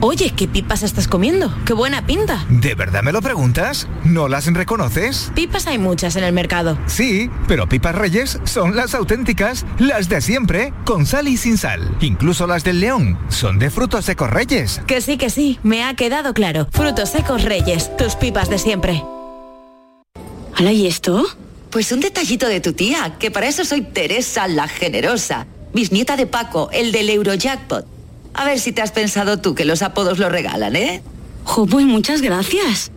Oye, ¿qué pipas estás comiendo? ¡Qué buena pinta! ¿De verdad me lo preguntas? ¿No las reconoces? Pipas hay muchas en el mercado. Sí, pero pipas reyes son las auténticas, las de siempre, con sal y sin sal. Incluso las del león son de frutos secos reyes. Que sí, que sí, me ha quedado claro. Frutos secos reyes, tus pipas de siempre. ¿Hala y esto? Pues un detallito de tu tía, que para eso soy Teresa la Generosa, bisnieta de Paco, el del Eurojackpot. A ver si te has pensado tú que los apodos lo regalan, ¿eh? Jo, pues muchas gracias.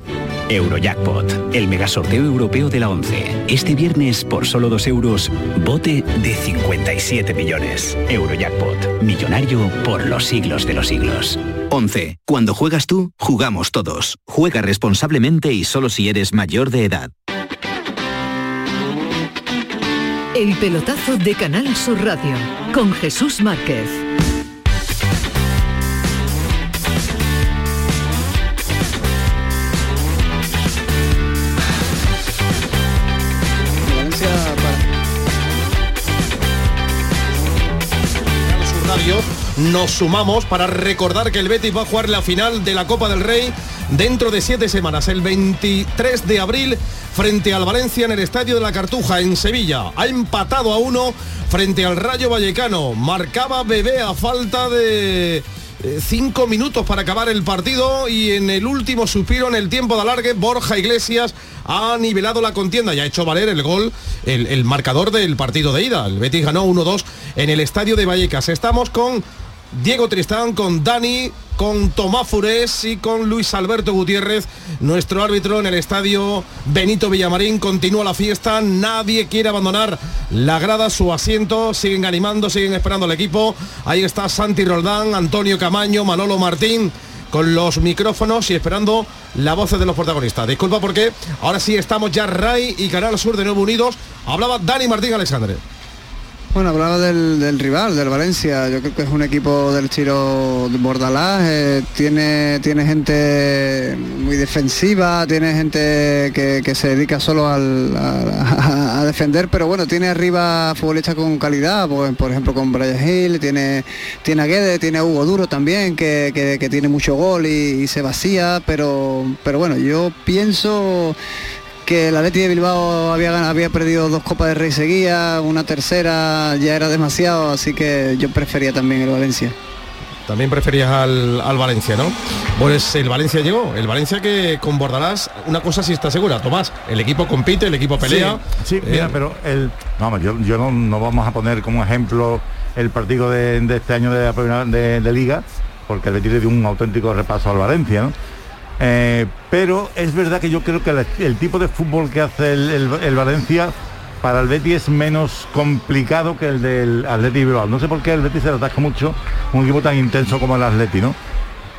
Eurojackpot, el megasorteo europeo de la 11. Este viernes, por solo 2 euros, bote de 57 millones. Eurojackpot, millonario por los siglos de los siglos. 11. Cuando juegas tú, jugamos todos. Juega responsablemente y solo si eres mayor de edad. El pelotazo de Canal Sur Radio con Jesús Márquez. Nos sumamos para recordar que el Betis va a jugar la final de la Copa del Rey dentro de siete semanas, el 23 de abril, frente al Valencia en el Estadio de la Cartuja, en Sevilla. Ha empatado a uno frente al Rayo Vallecano. Marcaba Bebé a falta de cinco minutos para acabar el partido y en el último suspiro, en el tiempo de alargue, Borja Iglesias ha nivelado la contienda y ha hecho valer el gol, el, el marcador del partido de ida. El Betis ganó 1-2 en el estadio de Vallecas. Estamos con Diego Tristán, con Dani, con Tomás Furés y con Luis Alberto Gutiérrez, nuestro árbitro en el estadio Benito Villamarín. Continúa la fiesta, nadie quiere abandonar la grada, su asiento, siguen animando, siguen esperando al equipo. Ahí está Santi Roldán, Antonio Camaño, Manolo Martín con los micrófonos y esperando la voz de los protagonistas. Disculpa porque ahora sí estamos ya Ray y Canal Sur de nuevo unidos. Hablaba Dani Martín Alexandre. Bueno, hablaba del, rival, del Valencia. Yo creo que es un equipo del estilo de Bordalás. Eh, tiene, tiene gente muy defensiva, tiene gente que, se dedica solo al, a, defender, pero bueno, tiene arriba futbolistas con calidad, pues, por ejemplo con Brian Hill, tiene, tiene a Guedes, tiene a Hugo Duro también, que, tiene mucho gol y, y, se vacía, pero, pero bueno, yo pienso que el Atleti de Bilbao había, había perdido dos Copas de Rey seguía, una tercera ya era demasiado, así que yo prefería también el Valencia. También preferías al, Valencia, ¿no? Pues el Valencia llegó, el Valencia que con Bordalás, una cosa sí está segura, Tomás, el equipo compite, el equipo pelea. Sí, mira, eh, pero el, vamos, yo, no, vamos a poner como ejemplo el partido de, este año de, de, de Liga, porque el Betis le dio un auténtico repaso al Valencia, ¿no? Eh, pero es verdad que yo creo que el, tipo de fútbol que hace el, Valencia para el Betis es menos complicado que el del Atleti Bilbao. No sé por qué el Betis se le atasca mucho un equipo tan intenso como el Atleti, ¿no?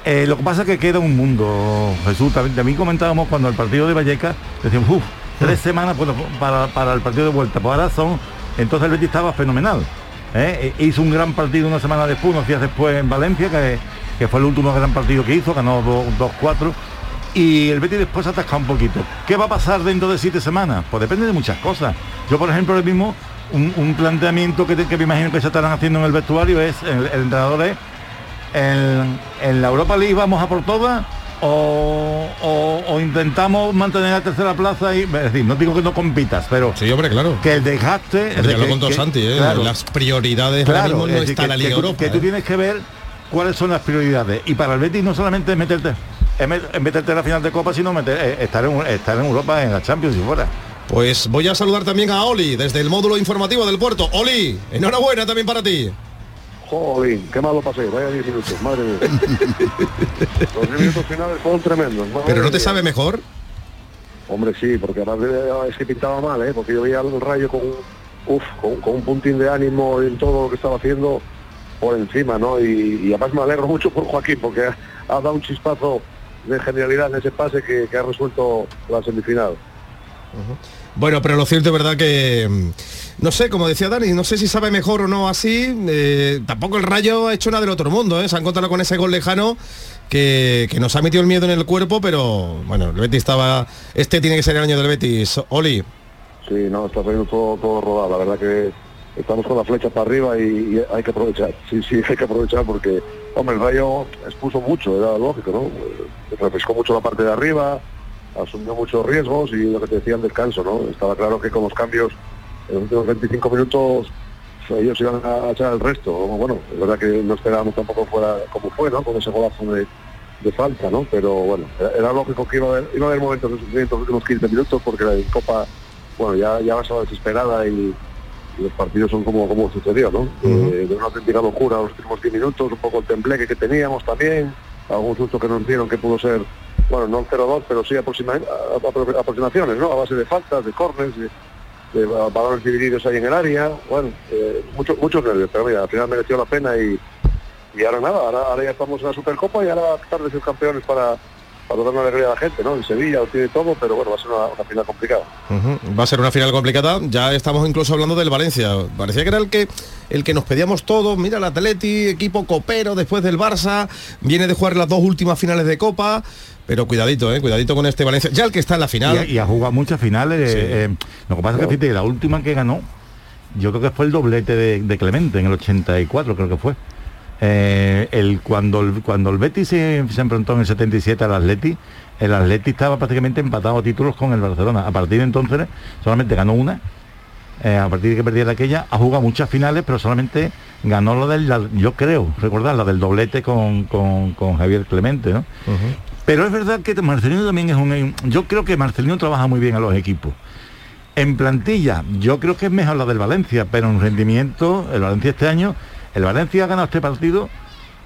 Eh, lo que pasa es que queda un mundo, Jesús. También, comentábamos cuando el partido de Vallecas, decíamos, uff, tres mm. semanas para, el partido de vuelta. Pues ahora son, entonces el Betis estaba fenomenal. ¿eh? E hizo un gran partido una semana después, unos días después en Valencia, que, que fue el último gran partido que hizo, ganó 2-4 y el Betis después atasca un poquito. ¿Qué va a pasar dentro de siete semanas? Pues depende de muchas cosas. Yo, por ejemplo, ahora mismo, un, un planteamiento que, te- que me imagino que se estarán haciendo en el vestuario es, el, el entrenador es, en, en la Europa League vamos a por todas o, o- o intentamos mantener la tercera plaza y es decir, no digo que no compitas, pero sí, hombre, claro. que el desgaste es Ya de lo que- contó que- Santi, ¿eh? claro, Las prioridades ahora Claro, mismo no es decir, está que- la Liga tú- Europa. Que tú ¿eh? tienes que ver cuáles son las prioridades. Y para el Betis no solamente es meterte, es met- es meterte en la final de Copa, sino meter- eh, estar, en, estar en Europa, en la Champions y fuera. Pues voy a saludar también a Oli desde el módulo informativo del puerto. Oli, enhorabuena también para ti. Jolín, qué malo pasé, vaya 10 minutos, madre mía. Los 10 minutos finales fueron tremendos. madre Pero no te mía. sabe mejor. Hombre, sí, porque además de- es que pintaba mal, ¿eh? porque yo veía el rayo con, un- uf, con, con un puntín de ánimo en todo lo que estaba haciendo por encima, ¿no? Y, y además me alegro mucho por Joaquín, porque ha, ha dado un chispazo de genialidad en ese pase que, que ha resuelto la semifinal. Bueno, pero lo cierto es verdad que, mm, no sé, como decía Dani, no sé si sabe mejor o no así. eh, tampoco el Rayo ha hecho nada del otro mundo, ¿eh? Se han encontrado con ese gol lejano que, que nos ha metido el miedo en el cuerpo, pero bueno, el Betis estaba... Este tiene que ser el año del Betis. Oli. Sí, no, está saliendo todo, todo rodado. La verdad que estamos con la flecha para arriba y, hay que aprovechar. Sí, sí, hay que aprovechar porque, hombre, el Rayo expuso mucho, era lógico, ¿no? Eh, Refrescó mucho la parte de arriba, asumió muchos riesgos y lo que te decía el descanso, ¿no? Estaba claro que con los cambios en los últimos 25 minutos ellos iban a echar el resto. Bueno, es verdad que no esperábamos tampoco fuera como fue, ¿no? Con ese golazo de, de falta, ¿no? Pero bueno, era, lógico que iba a haber, a haber momentos de sufrimiento en los últimos 15 minutos porque la Copa, bueno, ya, ya vas a la desesperada y los partidos son como, como sucedió, ¿no? Eh, de una auténtica locura los últimos 10 minutos, un poco el tembleque que teníamos también, algún susto que nos dieron que pudo ser, bueno, no el 0-2, pero sí aproxima- aproximaciones, ¿no? A base de faltas, de corners, de, de balones divididos ahí en el área, bueno, eh, mucho- muchos nervios, pero mira, al final mereció la pena y, y ahora nada, ahora, ahora ya estamos en la Supercopa y ahora tratar de ser campeones para, para dar una alegría a la gente, ¿no? En Sevilla lo tiene todo, pero bueno, va a ser una, una final complicada. Va a ser una final complicada. Ya estamos incluso hablando del Valencia. Parecía que era el que el que nos pedíamos todos. Mira el Atleti, equipo copero después del Barça. Viene de jugar las dos últimas finales de Copa. Pero cuidadito, eh, cuidadito con este Valencia. Ya el que está en la final. Y, y ha jugado muchas finales. Sí. eh, eh, lo que pasa es que la última que ganó, yo creo que fue el doblete de, de Clemente en el 84, creo que fue. Eh, el, cuando, el, cuando el Betis se, se enfrentó en el 77 al Atleti, el Atleti estaba prácticamente empatado a títulos con el Barcelona. A partir de entonces solamente ganó una. Eh, a partir de que perdiera aquella, ha jugado muchas finales, pero solamente ganó lo del, la- yo creo, recordar, la del doblete con, con- con Javier Clemente, ¿no? Pero es verdad que Marcelino también es un... Yo creo que Marcelino trabaja muy bien a los equipos. En plantilla, yo creo que es mejor la del Valencia, pero en rendimiento, el Valencia este año, el Valencia ha ganado este partido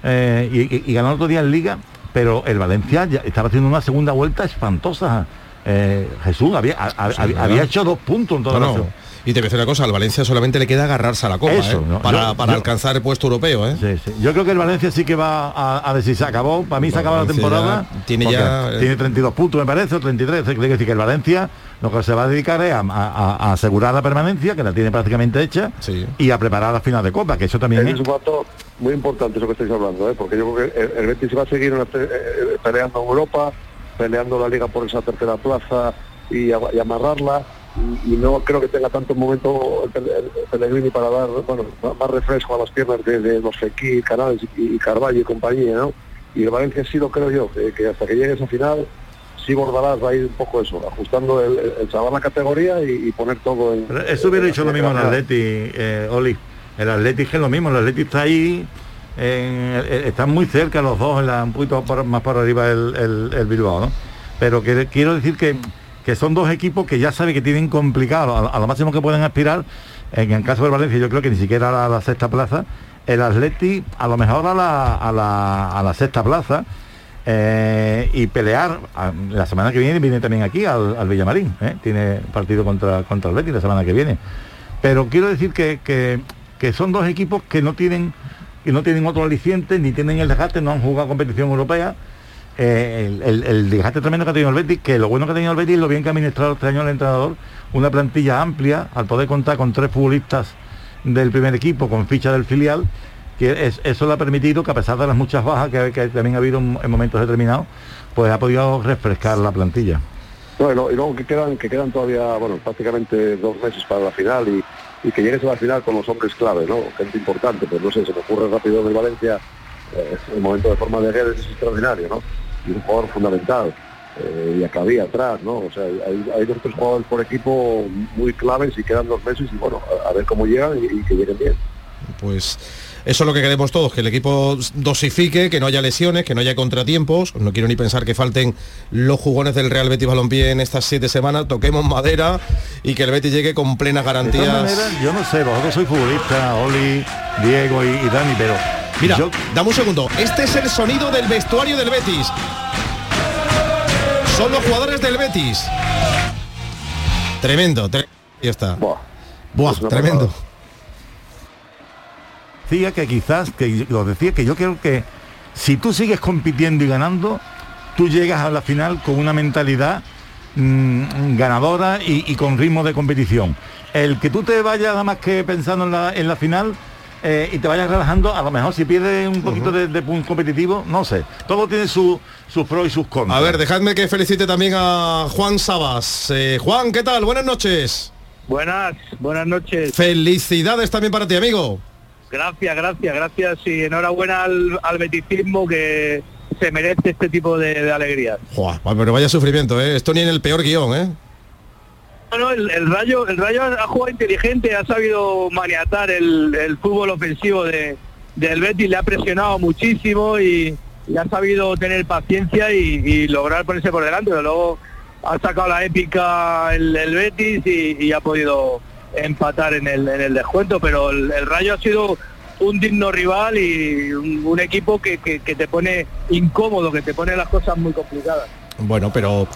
eh, y, y- y ganó el otro día en Liga, pero el Valencia ya estaba haciendo una segunda vuelta espantosa. Eh, Jesús había, a- a- Sí, había, ¿verdad? había hecho dos puntos en toda No, la no. Y te voy a decir una cosa, al Valencia solamente le queda agarrarse a la copa, Eso, eh, ¿no? para, Yo- para yo- alcanzar el puesto europeo, ¿eh? Sí, sí. Yo creo que el Valencia sí que va a, a decir, se acabó, para mí se acaba la Valencia temporada. ya tiene porque ya, eh, Tiene 32 puntos, me parece, o 33. Quiere decir que el Valencia lo que se va a dedicar es a, a- a asegurar la permanencia, que la tiene prácticamente hecha, y a preparar la final de Copa, que eso también Es es. un factor muy importante eso que estáis hablando, ¿eh? porque yo creo que el, el Betis va a seguir eh, peleando en Europa, peleando la liga por esa tercera plaza y amarrarla. Y, y no creo que tenga tanto momento el, Pel- el Pellegrini para dar bueno, más- refresco a las piernas de, de los Fekir, Canales y, y Carvalho y compañía, ¿no? Y el Valencia sí lo creo yo, que, que hasta que llegue esa final sí Bordalás va a ir un poco eso, ajustando el, el, chaval a la categoría y, y poner todo en... Pero Eso hubiera dicho lo mismo el Atleti, eh, Oli. El Atleti es lo mismo, el Atleti está ahí, en- eh, están muy cerca los dos, en la- un poquito por- más por arriba el, el- el Bilbao, ¿no? Pero que, quiero decir que, que son dos equipos que ya sabe que tienen complicado, a, lo máximo que pueden aspirar, en el caso del Valencia yo creo que ni siquiera a la, sexta plaza, el Atleti a lo mejor a la, a la, a la sexta plaza, eh, y pelear a- la semana que viene viene también aquí al, al Villamarín ¿eh? tiene partido contra contra el Betis la semana que viene. Pero quiero decir que, que- que son dos equipos que no tienen que no tienen otro aliciente ni tienen el desgaste no han jugado competición europea Eh, el, el- tremendo que ha tenido el Betis que lo bueno que ha tenido el Betis lo bien que ha administrado este año el entrenador una plantilla amplia al poder contar con tres futbolistas del primer equipo con ficha del filial que es- eso le ha permitido que a pesar de las muchas bajas que, también ha habido en, en momentos determinados, pues ha podido refrescar la plantilla. Bueno, y luego que quedan, que quedan todavía, bueno, prácticamente dos meses para la final y, y que llegues a la final con los hombres clave, ¿no? Gente importante, pues no sé, se me ocurre rápido en el Valencia, eh, el momento de forma de Guedes es extraordinario, ¿no? Y un jugador fundamental. eh, y a Cadí atrás, ¿no? O sea, hay, hay dos tres jugadores por equipo muy claves y quedan dos meses y bueno, a, a ver cómo llegan y, y que lleguen bien. Pues eso es lo que queremos todos, que el equipo dosifique, que no haya lesiones, que no haya contratiempos. No quiero ni pensar que falten los jugones del Real Betis Balompié en estas siete semanas. Toquemos madera y que el Betis llegue con plenas De todas garantías. maneras, yo no sé, vosotros sois futbolistas, Oli, Diego y, y Dani, pero Mira, yo dame un segundo. Este es el sonido del vestuario del Betis. Son los jugadores del Betis. Tremendo, tre- ya está. Buah, tremendo. decía que quizás, que yo- os decía que yo creo que si tú sigues compitiendo y ganando, tú llegas a la final con una mentalidad mm, ganadora y, y con ritmo de competición. El que tú te vayas nada más que pensando en la, en la final eh, y te vayas relajando, a lo mejor si pierdes un poquito de, de punto competitivo, no sé. Todo tiene su- sus pros y sus contras. A ver, dejadme que felicite también a Juan Sabas. Eh, Juan, ¿qué tal? Buenas noches. Buenas, buenas noches. Felicidades también para ti, amigo. Gracias, gracias, gracias y enhorabuena al, al beticismo que se merece este tipo de, de alegrías. Joder, pero vaya sufrimiento, ¿eh? Esto ni en el peor guion, ¿eh? Bueno, el, Rayo, el Rayo ha jugado inteligente, ha sabido maniatar el, fútbol ofensivo de, del Betis, le ha presionado muchísimo y, ha sabido tener paciencia y, lograr ponerse por delante, pero luego ha sacado la épica el, Betis y, ha podido empatar en el, en el descuento, pero el Rayo ha sido un digno rival y un, un equipo que, que- que te pone incómodo, que te pone las cosas muy complicadas. Bueno, pero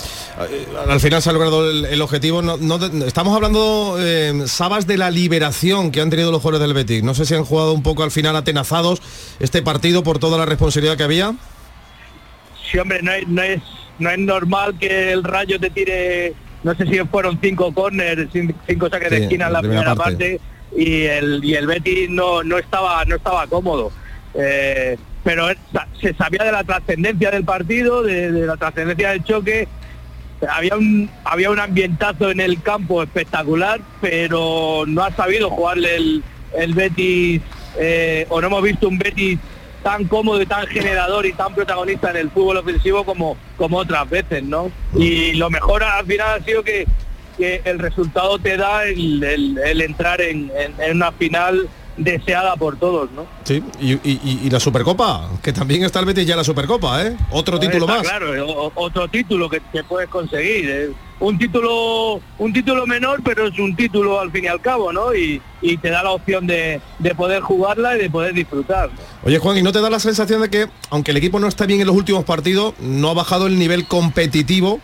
eh, al final se ha logrado el, el objetivo. No, estamos hablando, eh, Sabas, de la liberación que han tenido los jugadores del Betis. No sé si han jugado un poco al final atenazados este partido por toda la responsabilidad que había. Sí, hombre, no es, no es, no es normal que el Rayo te tire, no sé si fueron cinco corners, cin- cinco saques Sí, de esquina en la la primera primera parte. parte, y el y el Betis no, no estaba no estaba cómodo. Eh, pero se sabía de la trascendencia del partido, de, de la trascendencia del choque. Había un había un ambientazo en el campo espectacular, pero no ha sabido jugarle el, el Betis eh, o no hemos visto un Betis tan cómodo y tan generador y tan protagonista en el fútbol ofensivo como, como otras veces, ¿no? Y lo mejor al final ha sido que, que el resultado te da el, el- el entrar en, en- en una final deseada por todos, ¿no? Sí, y, y- y- y la Supercopa, que también está el Betis ya la Supercopa, ¿eh? Otro título más. Claro, o- otro título que, que puedes conseguir. eh. Un título un título menor, pero es un título al fin y al cabo, ¿no? Y, y te da la opción de, de poder jugarla y de poder disfrutar. Oye Juan, ¿y no te da la sensación de que, aunque el equipo no está bien en los últimos partidos, no ha bajado el nivel competitivo?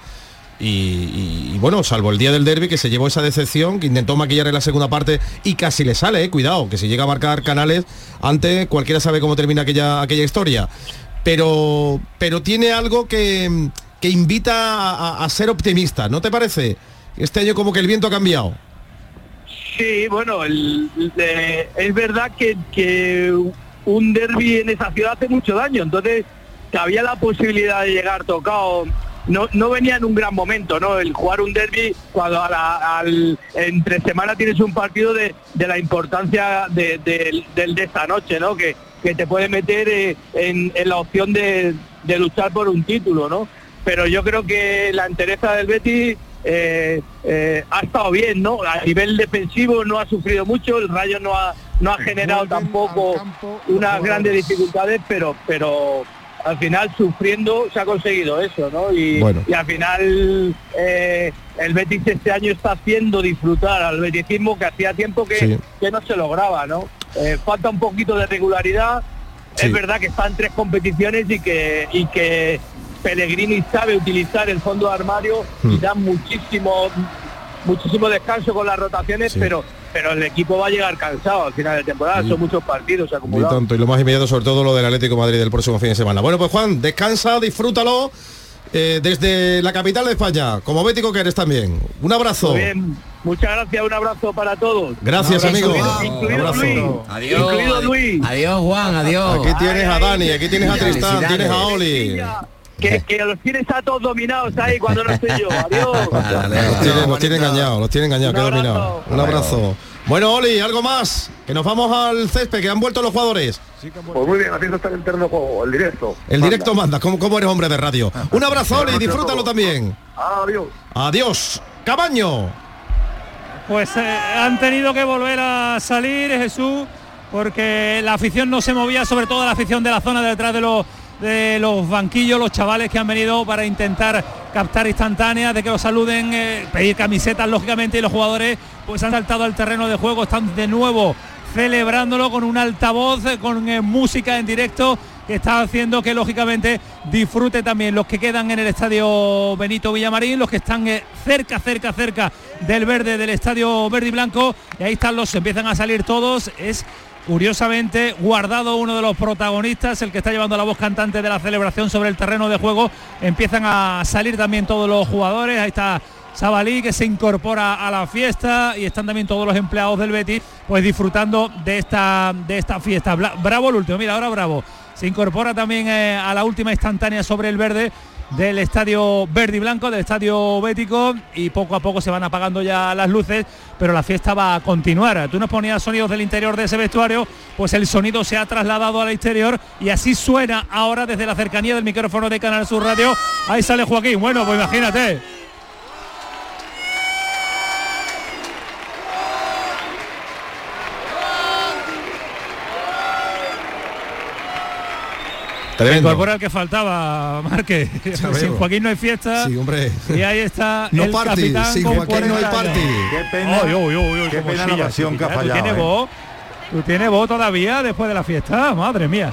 Y, bueno, salvo el día del derby que se llevó esa decepción, que intentó maquillar en la segunda parte y casi le sale, eh, cuidado, que si llega a marcar canales, antes cualquiera sabe cómo termina aquella, aquella historia. Pero, pero tiene algo que, que invita a, ser optimista, ¿no te parece? Este año como que el viento ha cambiado. Sí, bueno, es verdad que, que un derby en esa ciudad hace mucho daño, entonces que había la posibilidad de llegar tocado. No, no venía en un gran momento, ¿no? El jugar un derby cuando a la- al, entre semana tienes un partido de, de la importancia de, de- del de esta noche, ¿no? Que, que te puede meter eh, en, en la opción de, de luchar por un título, ¿no? Pero yo creo que la entereza del Betis eh, eh, ha estado bien, ¿no? A nivel defensivo no ha sufrido mucho, el Rayo no ha, no ha generado tampoco unas grandes dificultades, pero, pero al final sufriendo se ha conseguido eso, ¿no? Y, Bueno. y al final eh, el Betis este año está haciendo disfrutar al beticismo que hacía tiempo que, Sí. que no se lograba, ¿no? Eh, falta un poquito de regularidad. Sí. Es verdad que están tres competiciones y que, y que Pellegrini sabe utilizar el fondo de armario y Hmm. da muchísimo muchísimo descanso con las rotaciones, Sí. pero pero el equipo va a llegar cansado al final de temporada, Sí. son muchos partidos Y acumulados. tanto, y lo más inmediato sobre todo lo del Atlético de Madrid del próximo fin de semana. Bueno, pues Juan, descansa, disfrútalo eh, desde la capital de España, como bético que eres también. Un abrazo. Muy bien, muchas gracias, un abrazo para todos. Gracias, amigo. Un Incluido abrazo. Luis. Adiós. Incluido Luis. Adiós, Juan, adiós. Aquí tienes a Dani, aquí tienes a Tristán, tienes a Oli. Que, que los tienes a todos dominados ahí cuando no estoy yo. Adiós. Los tiene, los tiene engañados, los tiene engañados, qué dominado. Un abrazo. Bueno, Oli, algo más. Que nos vamos al césped, que han vuelto los jugadores. Pues muy bien, fiesta está en el juego, el directo. El directo manda, ¿cómo, cómo eres hombre de radio? Un abrazo, Oli, disfrútalo también. Adiós. Adiós. Cabaño. Pues eh, han tenido que volver a salir, Jesús, porque la afición no se movía, sobre todo la afición de la zona detrás de los de los banquillos, los chavales que han venido para intentar captar instantáneas, de que los saluden, eh, pedir camisetas lógicamente y los jugadores pues han saltado al terreno de juego, están de nuevo celebrándolo con un altavoz, eh, con eh, música en directo que está haciendo que lógicamente disfrute también los que quedan en el estadio Benito Villamarín, los que están cerca, cerca, cerca del verde del estadio verde y blanco. Y ahí están los, empiezan a salir todos. Es curiosamente guardado uno de los protagonistas, el que está llevando la voz cantante de la celebración sobre el terreno de juego. Empiezan a salir también todos los jugadores. Ahí está Sabalí que se incorpora a la fiesta y están también todos los empleados del Betis pues disfrutando de esta de esta fiesta. Bravo el último, mira ahora Bravo. Se incorpora también eh, a la última instantánea sobre el verde del estadio verde y blanco, del estadio bético y poco a poco se van apagando ya las luces, pero la fiesta va a continuar. Tú nos ponías sonidos del interior de ese vestuario, pues el sonido se ha trasladado al exterior y así suena ahora desde la cercanía del micrófono de Canal Sur Radio. Ahí sale Joaquín. Bueno, pues imagínate. Se Tremendo. incorpora el que faltaba, Marque. Sin. Joaquín no hay fiesta. Sí, hombre. Y ahí está No el party, capitán sin con Joaquín no hay 40 años. party. Qué pena, uy, uy, uy, qué pena la ocasión que ha fallado. ¿Tú tienes ¿eh? voz? ¿Tú tienes voz todavía después de la fiesta? Madre mía.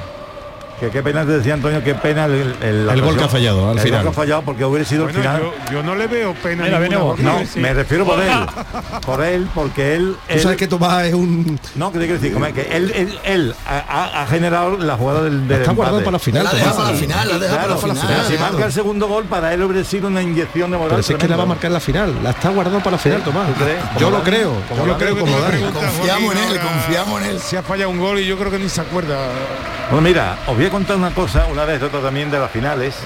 Que qué pena te decía Antonio, qué pena el, el, El gol que ha fallado al el final. Gol que ha fallado porque hubiera sido Bueno, el final. yo, yo no le veo pena Mira, No, sí. me refiero por él. Por él, porque él. Tú sabes él- que Tomás es un... No, que te quiero decir, como es que él, él, él ha, generado la jugada del, del Está guardado para la final. La Tomás. deja para la final, la deja Claro, para la final. si marca el segundo gol, para él hubiera sido una inyección de moral. Pero si es que la va a marcar la final. La está guardado para la final, Tomás. Yo lo creo. Como Yo lo creo como Confiamos en él, confiamos en él. Si ha fallado un gol y yo creo que ni se acuerda. Bueno, mira, os voy a contar una cosa, una anécdota también de las finales.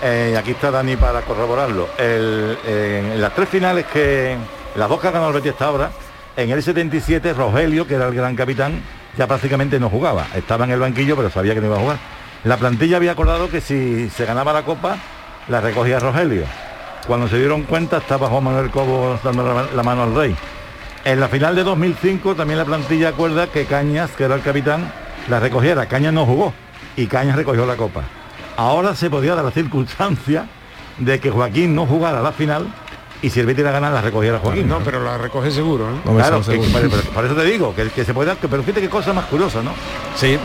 Eh, aquí está Dani para corroborarlo. En las tres finales que, las dos que ha ganado el Betis hasta ahora, en el 77 Rogelio, que era el gran capitán, ya prácticamente no jugaba. Estaba en el banquillo, pero sabía que no iba a jugar. La plantilla había acordado que si se ganaba la copa, la recogía Rogelio. Cuando se dieron cuenta estaba Juan Manuel Cobo dando la, la mano al rey. En la final de 2005 también la plantilla acuerda que Cañas, que era el capitán, la recogiera. Cañas no jugó y Cañas recogió la copa. Ahora se podía dar la circunstancia de que Joaquín no jugara la final y si el Betis la gana la recogiera Joaquín. No, pero la recoge seguro, ¿eh? Hombre, Claro, que- seguro. pero- pero por eso te digo, que, que se puede dar, que- pero fíjate qué cosa más curiosa, ¿no? Sí,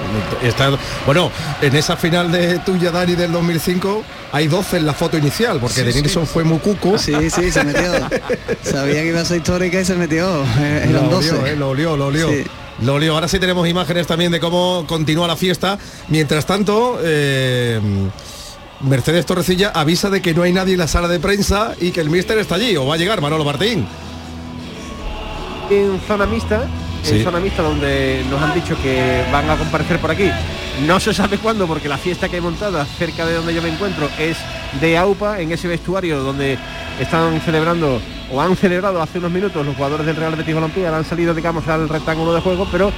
está. Bueno, en esa final de tuya, Dani, del 2005, hay 12 en la foto inicial, porque Sí, De Nilsson fue muy cuco. Sí, sí, se metió. Sabía que iba a ser histórica y se metió. Eh, Lo Eran olió, 12. eh, lo olió, lo olió. Sí. Lo olió. Ahora sí tenemos imágenes también de cómo continúa la fiesta. Mientras tanto, eh, Mercedes Torrecilla avisa de que no hay nadie en la sala de prensa y que el míster está allí, o va a llegar Manolo Martín. en zona mixta, Sí. en zona mixta donde nos han dicho que van a comparecer por aquí. No se sabe cuándo porque la fiesta que hay montada cerca de donde yo me encuentro es de AUPA, en ese vestuario donde están celebrando o han celebrado hace unos minutos los jugadores del Real Betis Balompié, han salido digamos al rectángulo de juego, pero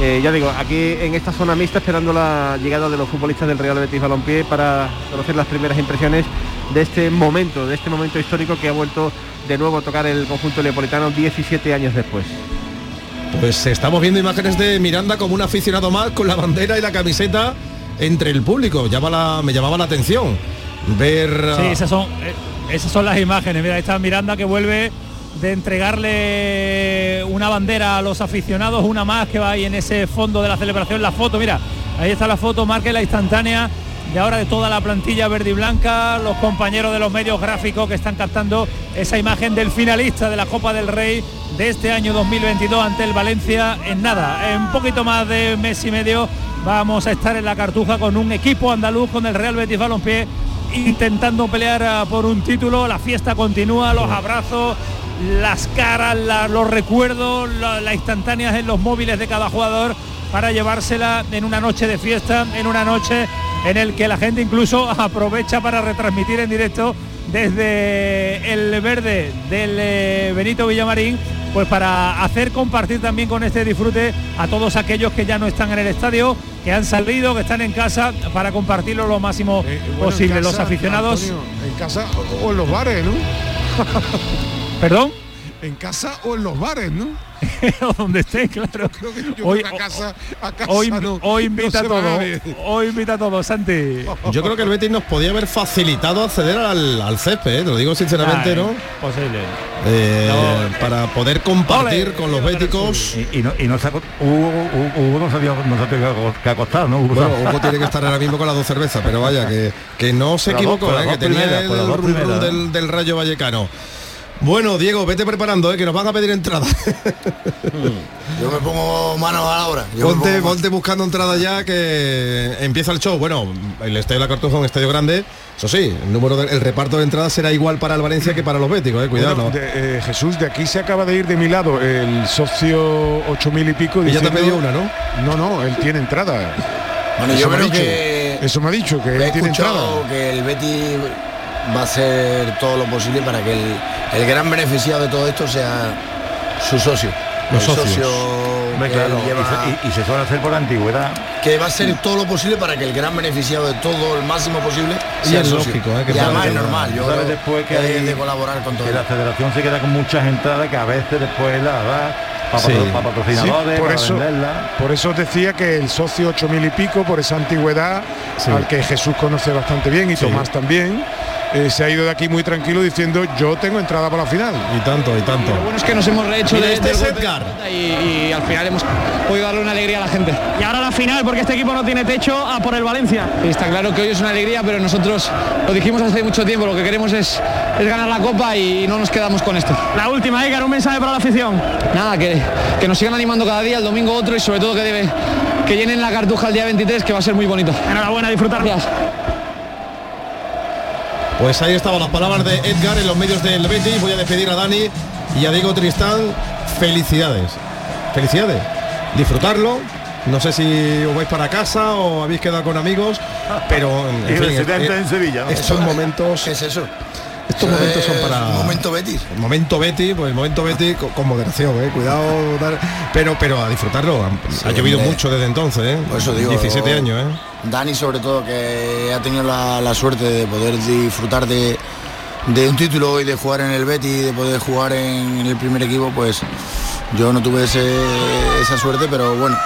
eh, ya digo, aquí en esta zona mixta esperando la llegada de los futbolistas del Real Betis Balompié para conocer las primeras impresiones de este momento, de este momento histórico que ha vuelto de nuevo a tocar el conjunto leopolitano 17 años después. Pues estamos viendo imágenes de Miranda como un aficionado más con la bandera y la camiseta entre el público. Llama la- me llamaba la atención ver. a- Sí, esas son, eh, esas son las imágenes. Mira, está Miranda que vuelve de entregarle una bandera a los aficionados, una más que va ahí en ese fondo de la celebración. La foto, mira, ahí está la foto, marque la instantánea de ahora de toda la plantilla verde y blanca, los compañeros de los medios gráficos que están captando esa imagen del finalista de la Copa del Rey de este año 2022 ante el Valencia en nada, en poquito más de mes y medio vamos a estar en la cartuja con un equipo andaluz con el Real Betis Balompié intentando pelear ah, por un título, la fiesta continúa, los abrazos, las caras, los recuerdos, la- las instantáneas en los móviles de cada jugador para llevársela en una noche de fiesta, en una noche en el que la gente incluso aprovecha para retransmitir en directo desde el verde del eh, Benito Villamarín pues para hacer compartir también con este disfrute a todos aquellos que ya no están en el estadio, que han salido, que están en casa, para compartirlo lo máximo Eh, Bueno, posible. Los aficionados. Antonio, en casa o en los bares, ¿no? ¿Perdón? En casa o en los bares, ¿no? o donde esté, claro. Yo Hoy- creo que a casa, a casa Hoy, no- hoy no invita a va todo. nadie. Hoy invita a todo, Santi. Yo creo que el Betis nos podía haber facilitado acceder al, al césped, ¿eh? te lo digo sinceramente, ¿no? Posible. Eh, para poder compartir con los béticos. Y, y no, y no se Hugo, Hugo- Hugo no tenido- no que acostar, ¿no? Hugo? Bueno, Hugo tiene que estar ahora mismo con las dos cervezas, pero vaya, que, que no se equivocó, ¿eh? que tenía primeras, el del, del Rayo Vallecano. Bueno, Diego, vete preparando, ¿eh? que nos van a pedir entrada. Yo me pongo manos a la obra. Yo Ponte, ponte buscando entrada ya que empieza el show. Bueno, el estadio de la Cartuja es un estadio grande. Eso sí, el número del el reparto de entradas será igual para el Valencia que para los béticos, eh, cuidado. De- eh, Jesús, de aquí se acaba de ir de mi lado el socio ocho mil y pico. Y ya te pedido una, ¿no? No, no, él tiene entrada. Bueno, Eso yo me ha creo dicho. que- Eso me ha dicho, que él tiene entrada. que el Betty va a hacer todo lo posible para que el, el gran beneficiado de todo esto sea su socio. Los el socios. socio que claro, lleva- y, se, y- y se suele hacer por antigüedad. que va a hacer todo lo posible para que el gran beneficiado de todo el máximo posible Y sea es el socio. lógico, ¿eh? que y además es normal. Yo ¿Sabes creo después que que hay- de colaborar con todo. Que la federación se queda con muchas entradas que a veces después la da para, Sí. para patrocinadores, Sí, por para eso, venderla. por eso os decía que el socio ocho mil y pico, por esa antigüedad, Sí. al que Jesús conoce bastante bien y Tomás también, eh, se ha ido de aquí muy tranquilo diciendo yo tengo entrada para la final. Y tanto, y tanto. bueno es que nos hemos rehecho de, este y, y al final hemos podido darle una alegría a la gente. Y ahora la final, porque este equipo no tiene techo, a por el Valencia. Y está claro que hoy es una alegría, pero nosotros lo dijimos hace mucho tiempo, lo que queremos es, es ganar la copa y no nos quedamos con esto. La última, Edgar, un mensaje para la afición. Nada, que, que nos sigan animando cada día, el domingo otro y sobre todo que debe que llenen la cartuja el día 23, que va a ser muy bonito. Enhorabuena, disfrutar. Gracias. Pues ahí estaban las palabras de Edgar en los medios del Betis. Voy a despedir a Dani y a Diego Tristán. Felicidades. Felicidades. Disfrutarlo. No sé si os vais para casa o habéis quedado con amigos, pero en Y fin, residente eh, en Sevilla, ¿no? Estos momentos. ¿Qué es eso? Estos Eso momentos son para. momento Betis. El momento Betty, pues el momento Betty con, con moderación, eh. Cuidado, dar- pero pero a disfrutarlo. Ha, Sí, ha llovido mucho desde entonces, eh. Por eso digo, 17 años, eh. Dani sobre todo que ha tenido la, la suerte de poder disfrutar de, de un título y de jugar en el Betis, de poder jugar en el primer equipo, pues yo no tuve ese- esa suerte, pero bueno,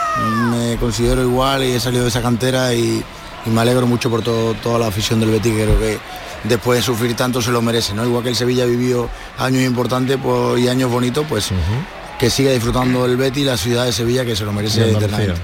me considero igual y he salido de esa cantera y, y me alegro mucho por todo- toda la afición del Betis, que creo que después de sufrir tanto se lo merece, ¿no? Igual que el Sevilla vivió años importantes pues, y años bonitos, pues que siga disfrutando el Betis y la ciudad de Sevilla que se lo merece eternamente.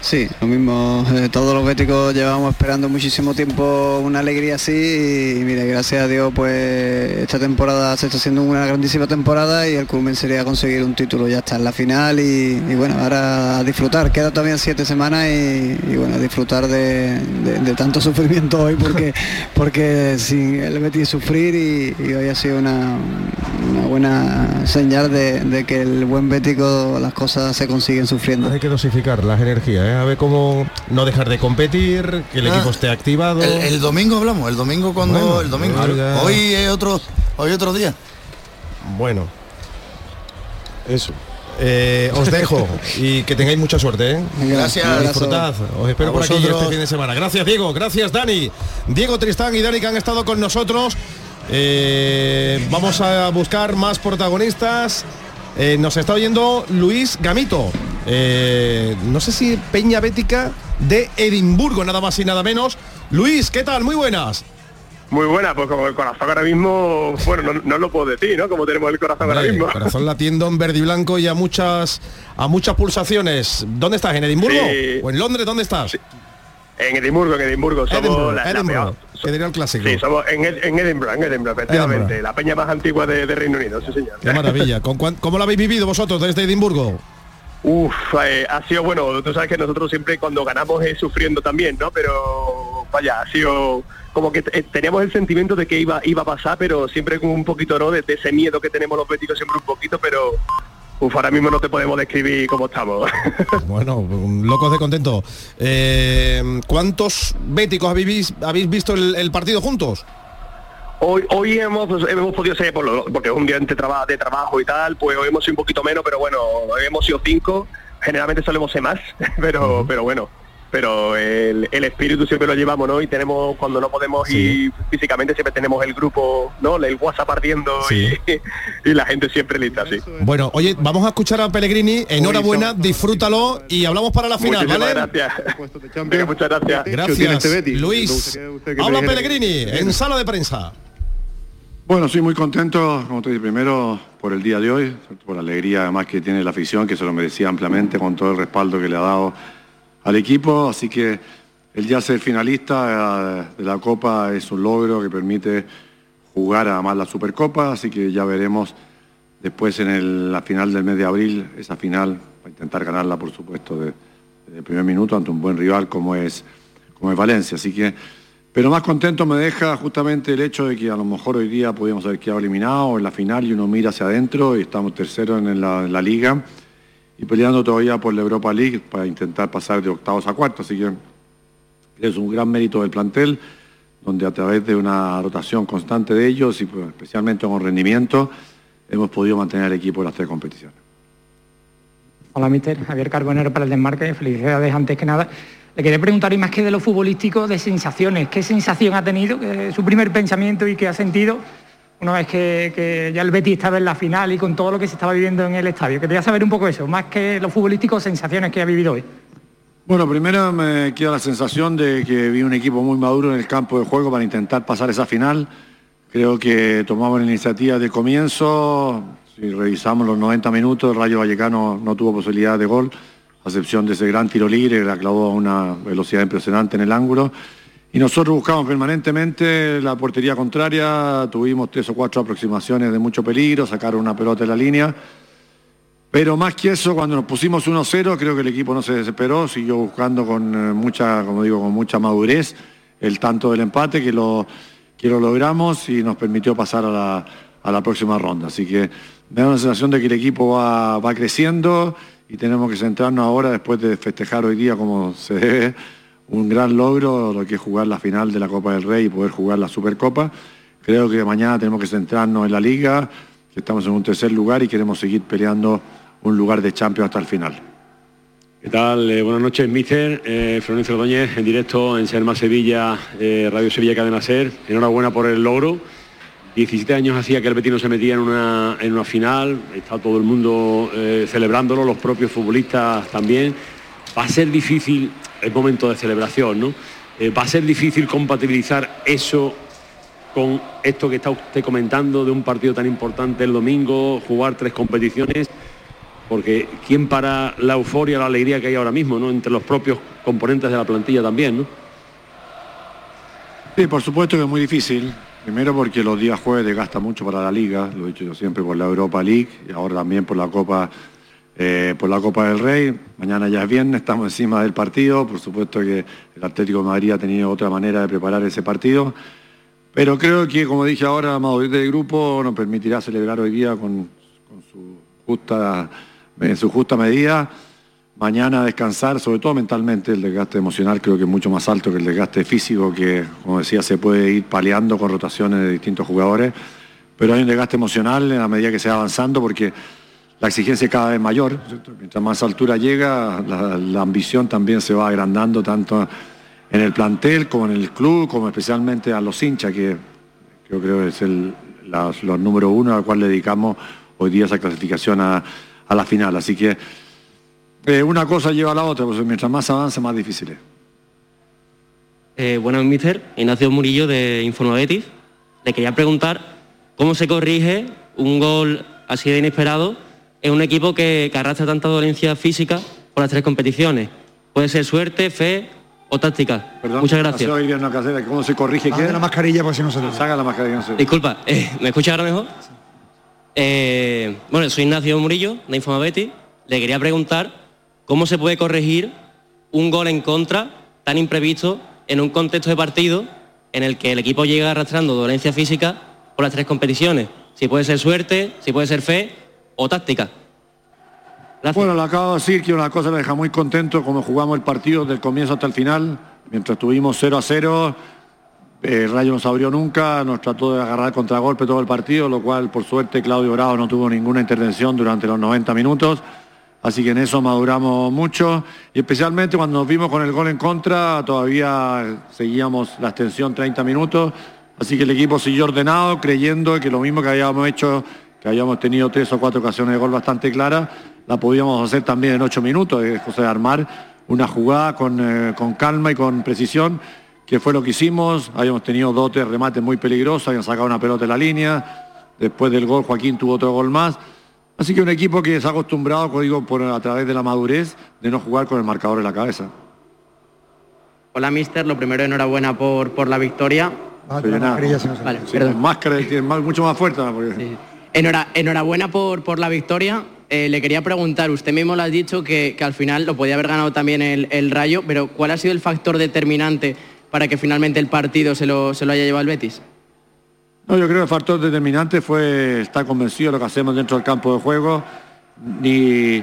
Sí, lo mismo. eh, todos los béticos llevamos esperando muchísimo tiempo una alegría así y mira, gracias a Dios pues esta temporada se está haciendo una grandísima temporada y el culmen sería conseguir un título, ya está en la final y, bueno, ahora a disfrutar. Queda todavía siete semanas y, bueno, a disfrutar de, tanto sufrimiento hoy porque porque sin el Betis sufrir y, hoy ha sido una buena señal de, de que el buen bético las cosas se consiguen sufriendo. Hay que dosificar las energías, ¿eh? a ver cómo no dejar de competir, que el Ah, equipo esté activado. El, el domingo hablamos, el domingo cuando Bueno, el domingo. hoy es otro, hoy otro día. Bueno. Eso. Eh, os dejo y que tengáis mucha suerte. ¿eh? Gracias. Disfrutad. Os espero por aquí este fin de semana. Gracias Diego, gracias Dani. Diego Tristán y Dani que han estado con nosotros. Eh, vamos a buscar más protagonistas. Eh, nos está oyendo Luis Gamito. Eh, no sé si Peña Bética de Edimburgo, nada más y nada menos. Luis, ¿qué tal? Muy buenas. Muy buena, pues como el corazón ahora mismo, bueno, no, no lo puedo decir, ¿no? Como tenemos el corazón ahora mismo. corazón latiendo en verde y blanco y a muchas a muchas pulsaciones. ¿Dónde estás? ¿En Edimburgo? Sí. ¿O en Londres? ¿Dónde estás? En Edimburgo, en Edimburgo, somos Edinburgh, la, la El clásico. Sí, somos en, en Edinburgh, en Edinburgh, efectivamente, Edinburgh. la peña más antigua de, de Reino Unido, sí señor. Qué maravilla. ¿Con cuán- ¿Cómo lo habéis vivido vosotros desde Edimburgo? Uf, eh, ha sido bueno, tú sabes que nosotros siempre cuando ganamos es sufriendo también, ¿no? Pero vaya, ha sido como que eh, teníamos el sentimiento de que iba iba a pasar, pero siempre con un poquito, ¿no? De, de ese miedo que tenemos los béticos siempre un poquito, pero uf, ahora mismo no te podemos describir cómo estamos. Bueno, locos de contento. Eh, ¿Cuántos béticos habéis, habéis visto el, el partido juntos? Hoy, hoy hemos, hemos podido ser, por lo- porque es un día de, traba- de trabajo y tal, pues hoy hemos sido un poquito menos, pero bueno, hoy hemos sido cinco, generalmente solemos ser más, pero, pero bueno, pero el, el espíritu siempre lo llevamos, ¿no? Y tenemos, cuando no podemos ir físicamente, siempre tenemos el grupo, ¿no? El WhatsApp ardiendo y, y la gente siempre lista, sí. Bueno, oye, vamos a escuchar a Pellegrini. Enhorabuena, disfrútalo y hablamos para la final, Muchísimas ¿vale? gracias. Venga, muchas gracias. Gracias, Luis. Habla Pellegrini en sala de prensa. Bueno, sí, muy contento, como te dije, primero por el día de hoy, por la alegría además que tiene la afición, que se lo merecía ampliamente con todo el respaldo que le ha dado al equipo, así que el ya ser finalista eh, de la Copa es un logro que permite jugar además la Supercopa, así que ya veremos después en la final del mes de abril, esa final, para intentar ganarla por supuesto de- desde el primer minuto ante un buen rival como es, como es Valencia, así que pero más contento me deja justamente el hecho de que a lo mejor hoy día podíamos haber quedado eliminados en la final y uno mira hacia adentro y estamos terceros en la, en la liga y peleando todavía por la Europa League para intentar pasar de octavos a cuartos. Así que es un gran mérito del plantel, donde a través de una rotación constante de ellos y pues, especialmente con rendimiento hemos podido mantener el equipo en las tres competiciones. Hola, mister. Javier Carbonero para el desmarque. Felicidades antes que nada. Le quería preguntar, y más que de lo futbolístico, de sensaciones. ¿Qué sensación ha tenido? ¿Qué- su primer pensamiento y qué ha sentido una vez que, que ya el Betis estaba en la final y con todo lo que se estaba viviendo en el estadio? Quería saber un poco eso, más que lo futbolístico, sensaciones que ha vivido hoy. Bueno, primero me queda la sensación de que vi un equipo muy maduro en el campo de juego para intentar pasar esa final. Creo que tomamos la iniciativa de comienzo. Si revisamos los 90 minutos, el Rayo Vallecano no tuvo posibilidad de gol, a excepción de ese gran tiro libre la clavó a una velocidad impresionante en el ángulo. Y nosotros buscamos permanentemente la portería contraria, tuvimos tres o cuatro aproximaciones de mucho peligro, sacaron una pelota en la línea. Pero más que eso, cuando nos pusimos 1-0, creo que el equipo no se desesperó, siguió buscando con eh, mucha, como digo, con mucha madurez el tanto del empate que lo, que lo logramos y nos permitió pasar a la, a la próxima ronda. Así que me da una sensación de que el equipo va, va creciendo y tenemos que centrarnos ahora, después de festejar hoy día como se debe, un gran logro, lo que es jugar la final de la Copa del Rey y poder jugar la Supercopa. Creo que mañana tenemos que centrarnos en la liga, que estamos en un tercer lugar y queremos seguir peleando un lugar de Champions hasta el final. ¿Qué tal? Eh, buenas noches, Mister. Eh, Florencio Ordóñez, en directo en Serma Sevilla, eh, Radio Sevilla Cadena Ser. Enhorabuena por el logro. 17 años hacía que el Betis no se metía en una, en una final. Está todo el mundo eh, celebrándolo, los propios futbolistas también. Va a ser difícil, el momento de celebración, ¿no? Eh, va a ser difícil compatibilizar eso con esto que está usted comentando de un partido tan importante el domingo, jugar tres competiciones porque quién para la euforia, la alegría que hay ahora mismo, ¿no? Entre los propios componentes de la plantilla también, ¿no? Sí, por supuesto que es muy difícil. Primero porque los días jueves desgasta mucho para la liga, lo he dicho yo siempre por la Europa League y ahora también por la Copa eh, por la Copa del Rey. Mañana ya es viernes, estamos encima del partido. Por supuesto que el Atlético de Madrid ha tenido otra manera de preparar ese partido. Pero creo que, como dije ahora, la madurez del grupo nos permitirá celebrar hoy día con, su justa, en su justa medida. Mañana descansar, sobre todo mentalmente, el desgaste emocional creo que es mucho más alto que el desgaste físico, que como decía se puede ir paliando con rotaciones de distintos jugadores, pero hay un desgaste emocional en la medida que se va avanzando porque la exigencia es cada vez mayor, mientras más altura llega, la, ambición también se va agrandando tanto en el plantel como en el club, como especialmente a los hinchas, que yo creo es el número uno al cual le dedicamos hoy día esa clasificación a, la final. Así que eh, una cosa lleva a la otra, pues mientras más avanza, más difícil es. Eh, buenas, mister. Ignacio Murillo de Informa Betis. Le quería preguntar cómo se corrige un gol así de inesperado en un equipo que, que arrastra tanta dolencia física por las tres competiciones. Puede ser suerte, fe o táctica. Muchas gracias. Casera, ¿Cómo se corrige qué? la mascarilla por si no se le Saca la mascarilla, no se Disculpa, eh, ¿me escucha ahora mejor? Eh, bueno, soy Ignacio Murillo, de Informa Betis. Le quería preguntar cómo se puede corregir un gol en contra tan imprevisto en un contexto de partido en el que el equipo llega arrastrando dolencia física por las tres competiciones. Si puede ser suerte, si puede ser fe o táctica. Bueno, le acabo de decir que una cosa me deja muy contento como jugamos el partido del comienzo hasta el final. Mientras tuvimos 0 a 0, eh, Rayo no se abrió nunca, nos trató de agarrar contragolpe todo el partido, lo cual por suerte Claudio Bravo no tuvo ninguna intervención durante los 90 minutos. Así que en eso maduramos mucho y especialmente cuando nos vimos con el gol en contra, todavía seguíamos la extensión 30 minutos. Así que el equipo siguió ordenado, creyendo que lo mismo que habíamos hecho, que habíamos tenido tres o cuatro ocasiones de gol bastante claras, la podíamos hacer también en ocho minutos, es cosa de armar una jugada con, eh, con calma y con precisión que fue lo que hicimos. Habíamos tenido dos tres remates muy peligrosos, habían sacado una pelota de la línea. Después del gol, Joaquín tuvo otro gol más. Así que un equipo que se ha acostumbrado, digo, por, a través de la madurez, de no jugar con el marcador en la cabeza. Hola, mister. Lo primero, enhorabuena por, por la victoria. Vale, máscara tiene mucho más fuerte. Enhorabuena por, la victoria. Eh, le quería preguntar, usted mismo lo ha dicho que, al final lo podía haber ganado también el, Rayo, pero ¿cuál ha sido el factor determinante para que finalmente el partido se lo, haya llevado el Betis? No, yo creo que el factor determinante fue estar convencido de lo que hacemos dentro del campo de juego. Ni,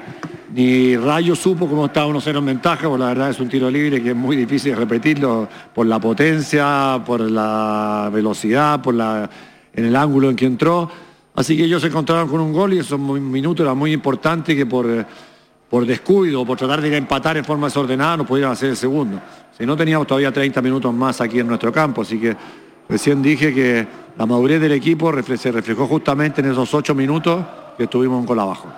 Rayo supo cómo estaba 1-0 en ventaja, porque la verdad es un tiro libre que es muy difícil repetirlo por la potencia, por la velocidad, por en el ángulo en que entró. Así que ellos se encontraron con un gol y esos minutos era muy importante que por, por descuido, por tratar de empatar en forma desordenada, no pudieran hacer el segundo. Si no teníamos todavía 30 minutos más aquí en nuestro campo, así que recién dije que la madurez del equipo se reflejó justamente en esos ocho minutos que estuvimos un gol abajo.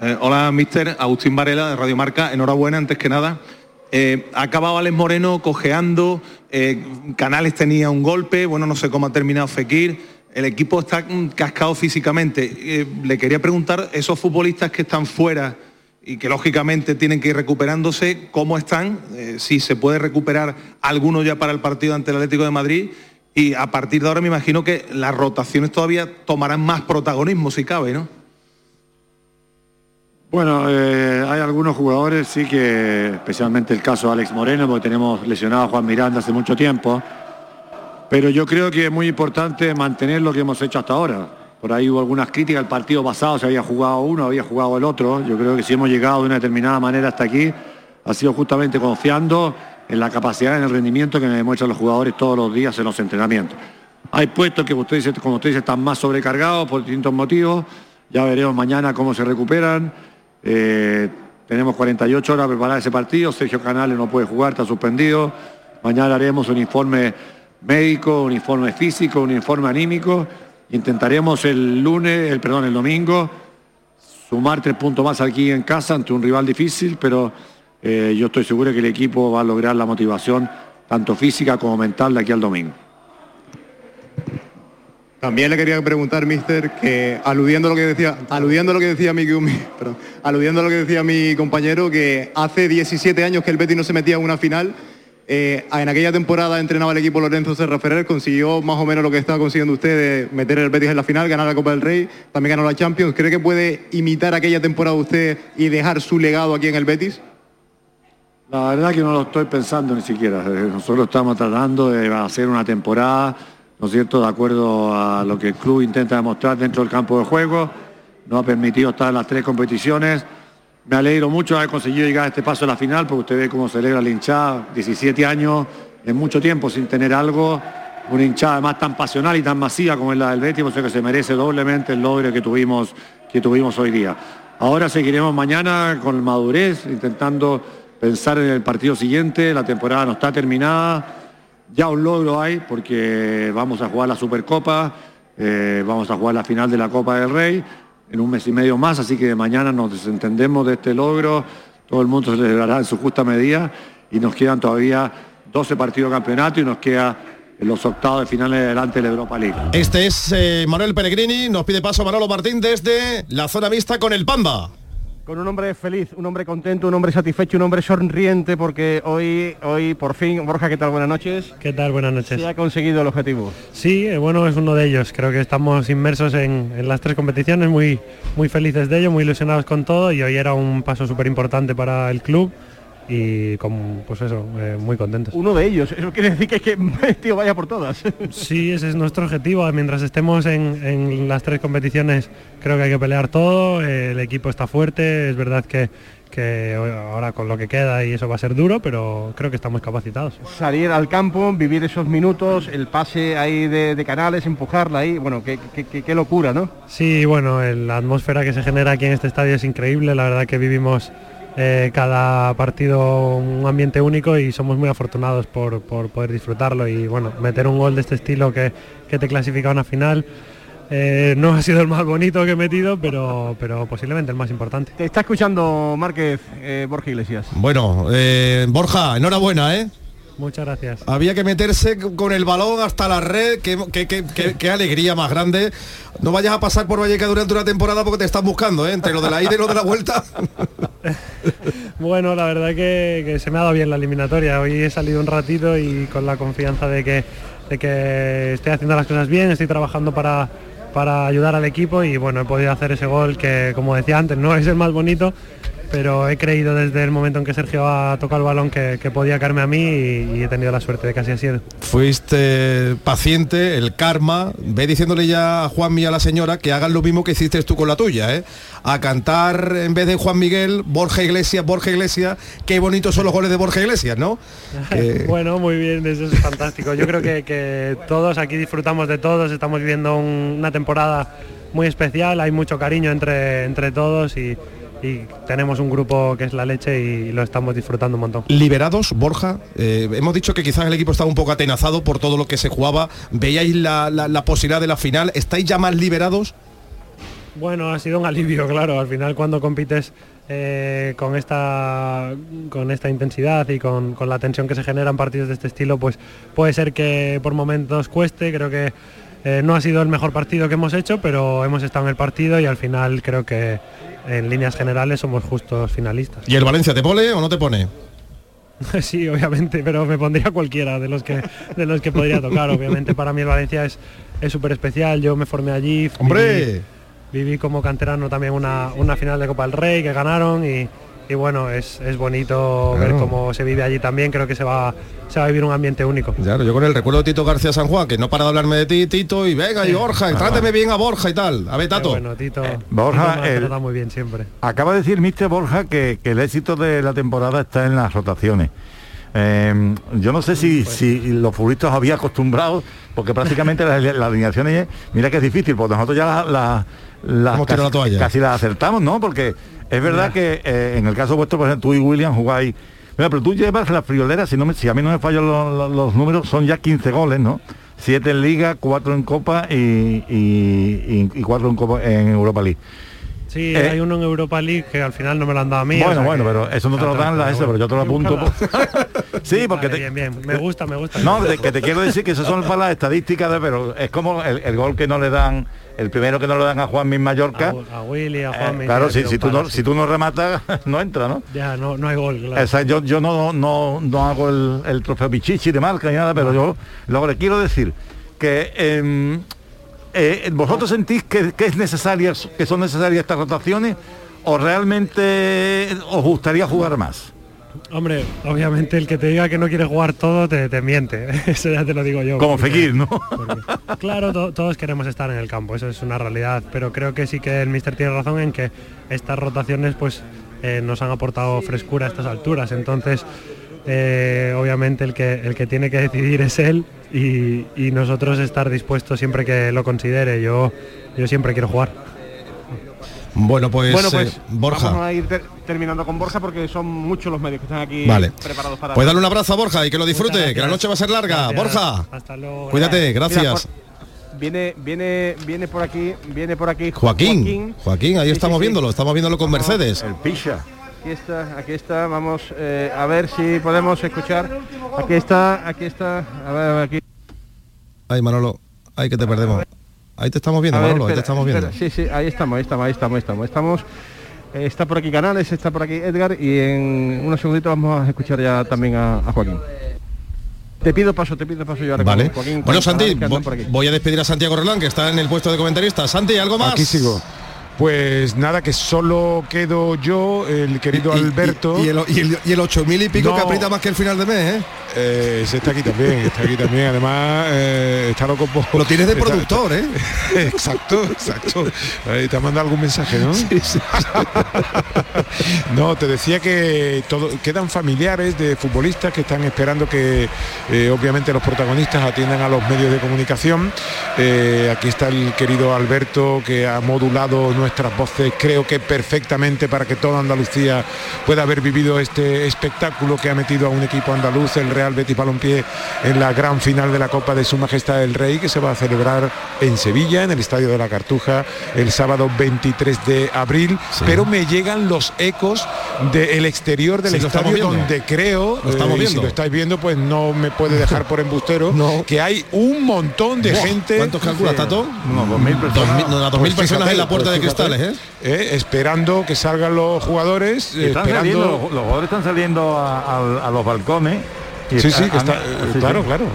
Eh, hola, mister Agustín Varela de Radio Marca. Enhorabuena, antes que nada. Eh, acababa Alex Moreno cojeando, eh, Canales tenía un golpe, bueno, no sé cómo ha terminado Fekir. El equipo está cascado físicamente. le quería preguntar, esos futbolistas que están fuera y que lógicamente tienen que ir recuperándose, ¿cómo están? Eh, si se puede recuperar alguno ya para el partido ante el Atlético de Madrid y a partir de ahora me imagino que las rotaciones todavía tomarán más protagonismo si cabe, ¿no? Bueno, eh, hay algunos jugadores, sí que, especialmente el caso de Alex Moreno, porque tenemos lesionado a Juan Miranda hace mucho tiempo, pero yo creo que es muy importante mantener lo que hemos hecho hasta ahora por ahí hubo algunas críticas, el partido pasado se había jugado uno, había jugado el otro. Yo creo que si hemos llegado de una determinada manera hasta aquí, ha sido justamente confiando en la capacidad, en el rendimiento que me demuestran los jugadores todos los días en los entrenamientos. Hay puestos que usted dice, como usted dice, están más sobrecargados por distintos motivos. Ya veremos mañana cómo se recuperan. Eh, tenemos 48 horas para preparar ese partido. Sergio Canales no puede jugar, está suspendido. Mañana haremos un informe médico, un informe físico, un informe anímico Intentaremos el lunes, el perdón, el domingo, sumar tres puntos más aquí en casa ante un rival difícil, pero eh, yo estoy seguro que el equipo va a lograr la motivación tanto física como mental de aquí al domingo. También le quería preguntar, mister, que aludiendo a lo que decía, aludiendo a lo que decía mi, aludiendo a lo que decía mi compañero, que hace 17 años que el Betis no se metía en una final eh, en aquella temporada entrenaba el equipo Lorenzo Serra Ferrer, consiguió más o menos lo que está consiguiendo usted meter el Betis en la final, ganar la Copa del Rey, también ganó la Champions. ¿Cree que puede imitar aquella temporada usted y dejar su legado aquí en el Betis? La verdad que no lo estoy pensando ni siquiera. Eh, nosotros estamos tratando de hacer una temporada, ¿no es cierto?, de acuerdo a lo que el club intenta demostrar dentro del campo de juego. No ha permitido estar en las tres competiciones me alegro mucho de haber conseguido llegar a este paso a la final, porque usted ve cómo celebra la hinchada, 17 años, en mucho tiempo sin tener algo, una hinchada más tan pasional y tan masiva como es la del Betis, que se merece doblemente el logro que tuvimos, que tuvimos hoy día. Ahora seguiremos mañana con madurez, intentando pensar en el partido siguiente, la temporada no está terminada, ya un logro hay, porque vamos a jugar la Supercopa, eh, vamos a jugar la final de la Copa del Rey, en un mes y medio más, así que mañana nos desentendemos de este logro, todo el mundo se celebrará en su justa medida y nos quedan todavía 12 partidos de campeonato y nos queda los octavos de finales delante de la Europa League. Este es eh, Manuel Pellegrini, nos pide paso Manolo Martín desde la zona mixta con el Pamba con un hombre feliz, un hombre contento, un hombre satisfecho, un hombre sonriente, porque hoy, hoy por fin, Borja, ¿qué tal? Buenas noches. ¿Qué tal? Buenas noches. ¿Se ha conseguido el objetivo? Sí, eh, bueno, es uno de ellos. Creo que estamos inmersos en, las tres competiciones, muy, muy felices de ello, muy ilusionados con todo y hoy era un paso súper importante para el club y con, pues eso, eh, muy contentos. Uno de ellos, eso quiere decir que, que tío vaya por todas. Sí, ese es nuestro objetivo. Mientras estemos en, en las tres competiciones, creo que hay que pelear todo. eh, el equipo está fuerte. Es verdad que, que ahora con lo que queda y eso va a ser duro, pero creo que estamos capacitados. Salir al campo, vivir esos minutos, el pase ahí de, de canales, empujarla ahí, bueno, qué, qué- qué- locura, ¿no? Sí, bueno, la atmósfera que se genera aquí en este estadio es increíble. La verdad que vivimos eh, cada partido un ambiente único y somos muy afortunados por, por poder disfrutarlo y bueno, meter un gol de este estilo que, que te clasifica a una final. eh, no ha sido el más bonito que he metido, pero, pero posiblemente el más importante. Te está escuchando Márquez eh, Borja Iglesias. Bueno, eh, Borja, enhorabuena, ¿eh? Muchas gracias. Había que meterse con el balón hasta la red, qué, qué- qué- qué- qué alegría más grande. No vayas a pasar por Vallecas durante una temporada porque te están buscando, ¿eh? entre lo de la ida y lo de la vuelta. Bueno, la verdad que, que se me ha dado bien la eliminatoria. Hoy he salido un ratito y con la confianza de que, de que estoy haciendo las cosas bien, estoy trabajando para, para ayudar al equipo y bueno, he podido hacer ese gol que, como decía antes, no es el más bonito, pero he creído desde el momento en que Sergio ha tocado el balón que, que podía caerme a mí y, y he tenido la suerte de que así ha sido. Fuiste paciente, el karma. Ve diciéndole ya a Juan y a la señora que hagan lo mismo que hiciste tú con la tuya, ¿eh? A cantar en vez de Juan Miguel, Borja Iglesias, Borja Iglesias. Qué bonitos son los goles de Borja Iglesias, ¿no? Bueno, muy bien, eso es fantástico. Yo creo que, que todos aquí disfrutamos de todos, estamos viviendo un- una temporada muy especial, hay mucho cariño entre, entre todos y, y tenemos un grupo que es la leche y lo estamos disfrutando un montón. Liberados, Borja, eh, hemos dicho que quizás el equipo estaba un poco atenazado por todo lo que se jugaba. ¿Veíais la, la- la posibilidad de la final? ¿Estáis ya más liberados? Bueno, ha sido un alivio, claro. Al final cuando compites eh, con, esta, con esta intensidad y con, con la tensión que se genera en partidos de este estilo, pues puede ser que por momentos cueste. Creo que eh, no ha sido el mejor partido que hemos hecho, pero hemos estado en el partido y al final creo que en líneas generales somos justos finalistas. ¿Y el Valencia te pone o no te pone? Sí, obviamente, pero me pondría cualquiera de los que de los que podría tocar. Obviamente para mí el Valencia es es súper especial. Yo me formé allí. ¡Hombre! Viví, viví como canterano también una, una final de Copa del Rey que ganaron y, y bueno, es, es bonito ver cómo se vive allí también. Creo que se va, se va a vivir un ambiente único. Claro, yo con el recuerdo de Tito García San Juan, que no para de hablarme de ti, Tito, y venga, y Borja, y tráteme bien a Borja y tal. A ver, Tato. Bueno, Tito, Borja, el- tratado muy bien siempre. Acaba de decir Mister Borja que, que el éxito de la temporada está en las rotaciones. Eh, yo no sé si, si los futbolistas había acostumbrado, porque prácticamente las, las alineaciones, mira que es difícil, porque nosotros ya las Hemos tirado casi, la casi las acertamos, ¿no? Porque es verdad que eh, en el caso vuestro, por ejemplo, tú y William jugáis. Mira, pero tú llevas la friolera, si, no me- si a mí no me fallan los, los- los números, son ya 15 goles, ¿no? 7 en Liga, 4 en Copa y, y, y, 4 en, Copa, en Europa League. Sí, Eh, hay uno en Europa League que al final no me lo han dado a mí. Bueno, o sea bueno, pero eso no te lo dan las eso, pero yo te lo apunto. sí, porque Vale, te, bien, bien. Me gusta, me gusta. no, que te quiero decir que esas son para las estadísticas, de, pero es como el, el gol que no le dan, el primero que no le dan a Juan Min Mallorca. A Willy, a Eh, Juan claro, si, si tú no, si tú no rematas, no entra, ¿no? Ya, no, no hay gol, claro. O sea, yo, yo no, no, no hago el, el trofeo Pichichi de marca ni nada, pero yo luego le quiero decir que em, eh, vosotros sentís que, que es necesaria, que son necesarias estas rotaciones o realmente os gustaría jugar más. Hombre, obviamente el que te diga que no quiere jugar todo te, te miente, eso ya te lo digo yo. Como porque- Fekir, ¿no? Claro, to- todos queremos estar en el campo, eso es una realidad, pero creo que sí que el míster tiene razón en que estas rotaciones pues eh, nos han aportado frescura a estas alturas, entonces eh, obviamente el que, el que tiene que decidir es él y, y nosotros estar dispuestos siempre que lo considere, yo, yo siempre quiero jugar. Bueno, pues, bueno, eh, pues Borja. vamos a ir ter- terminando con Borja porque son muchos los medios que están aquí Vale. preparados para... Pues dale un abrazo a Borja y que lo disfrute, que la noche va a ser larga. Gracias. Borja, Hasta luego. cuídate, Mira, gracias. por- viene, viene, viene por aquí, viene por aquí Joaquín, Joaquín, ahí Sí, estamos sí, sí. viéndolo, estamos viéndolo con Mercedes. El Pisha. Aquí está, aquí está, vamos eh, a ver si podemos escuchar. Aquí está, aquí está, a ver, a ver, aquí. Ay, Manolo, ay que te perdemos. Ahí te estamos viendo, ver, Manolo, ahí te estamos viendo. espera, Sí, sí, ahí estamos, ahí estamos, ahí estamos, ahí estamos. estamos eh, está por aquí Canales, está por aquí Edgar y en unos segunditos vamos a escuchar ya también a, a Joaquín. Te pido paso, te pido paso yo ahora Vale. Joaquín Bueno, Santi, voy a despedir a Santiago Rolán, que está en el puesto de comentarista. Santi, ¿algo más? Aquí sigo. Pues nada, que solo quedo yo, el querido Alberto. Y, el, y, el, y el 8.000 y pico No. que aprieta más que el final de mes, ¿eh? Eh, ese está aquí también, está aquí también. Además, eh, está loco por... Lo tienes de está- productor, ¿eh? exacto, exacto. Ahí te manda algún mensaje, ¿no? no, te decía que todo, quedan familiares de futbolistas que están esperando que eh, obviamente los protagonistas atiendan a los medios de comunicación. Eh, aquí está el querido Alberto que ha modulado nuestras voces, creo que perfectamente para que toda Andalucía pueda haber vivido este espectáculo que ha metido a un equipo andaluz, el Real Betis Balompié, en la gran final de la Copa de Su Majestad el Rey, que se va a celebrar en Sevilla, en el Estadio de la Cartuja, el sábado 23 de abril. Pero me llegan los ecos del exterior del Sí, estadio, donde creo, Lo estamos eh, y viendo. si lo estáis viendo, pues no me puede dejar por embustero, que hay un montón de Buah, gente. ¿cuántos calculas, Tato? Unos 2.000 personas. Dos mil- no, 2.000 personas en la puerta de cristales, ¿eh? Eh, esperando que salgan los jugadores, Están esperando... saliendo, los, los jugadores están saliendo a, a- a los balcones. Y Sí, está- sí, que está, eh, claro, claro.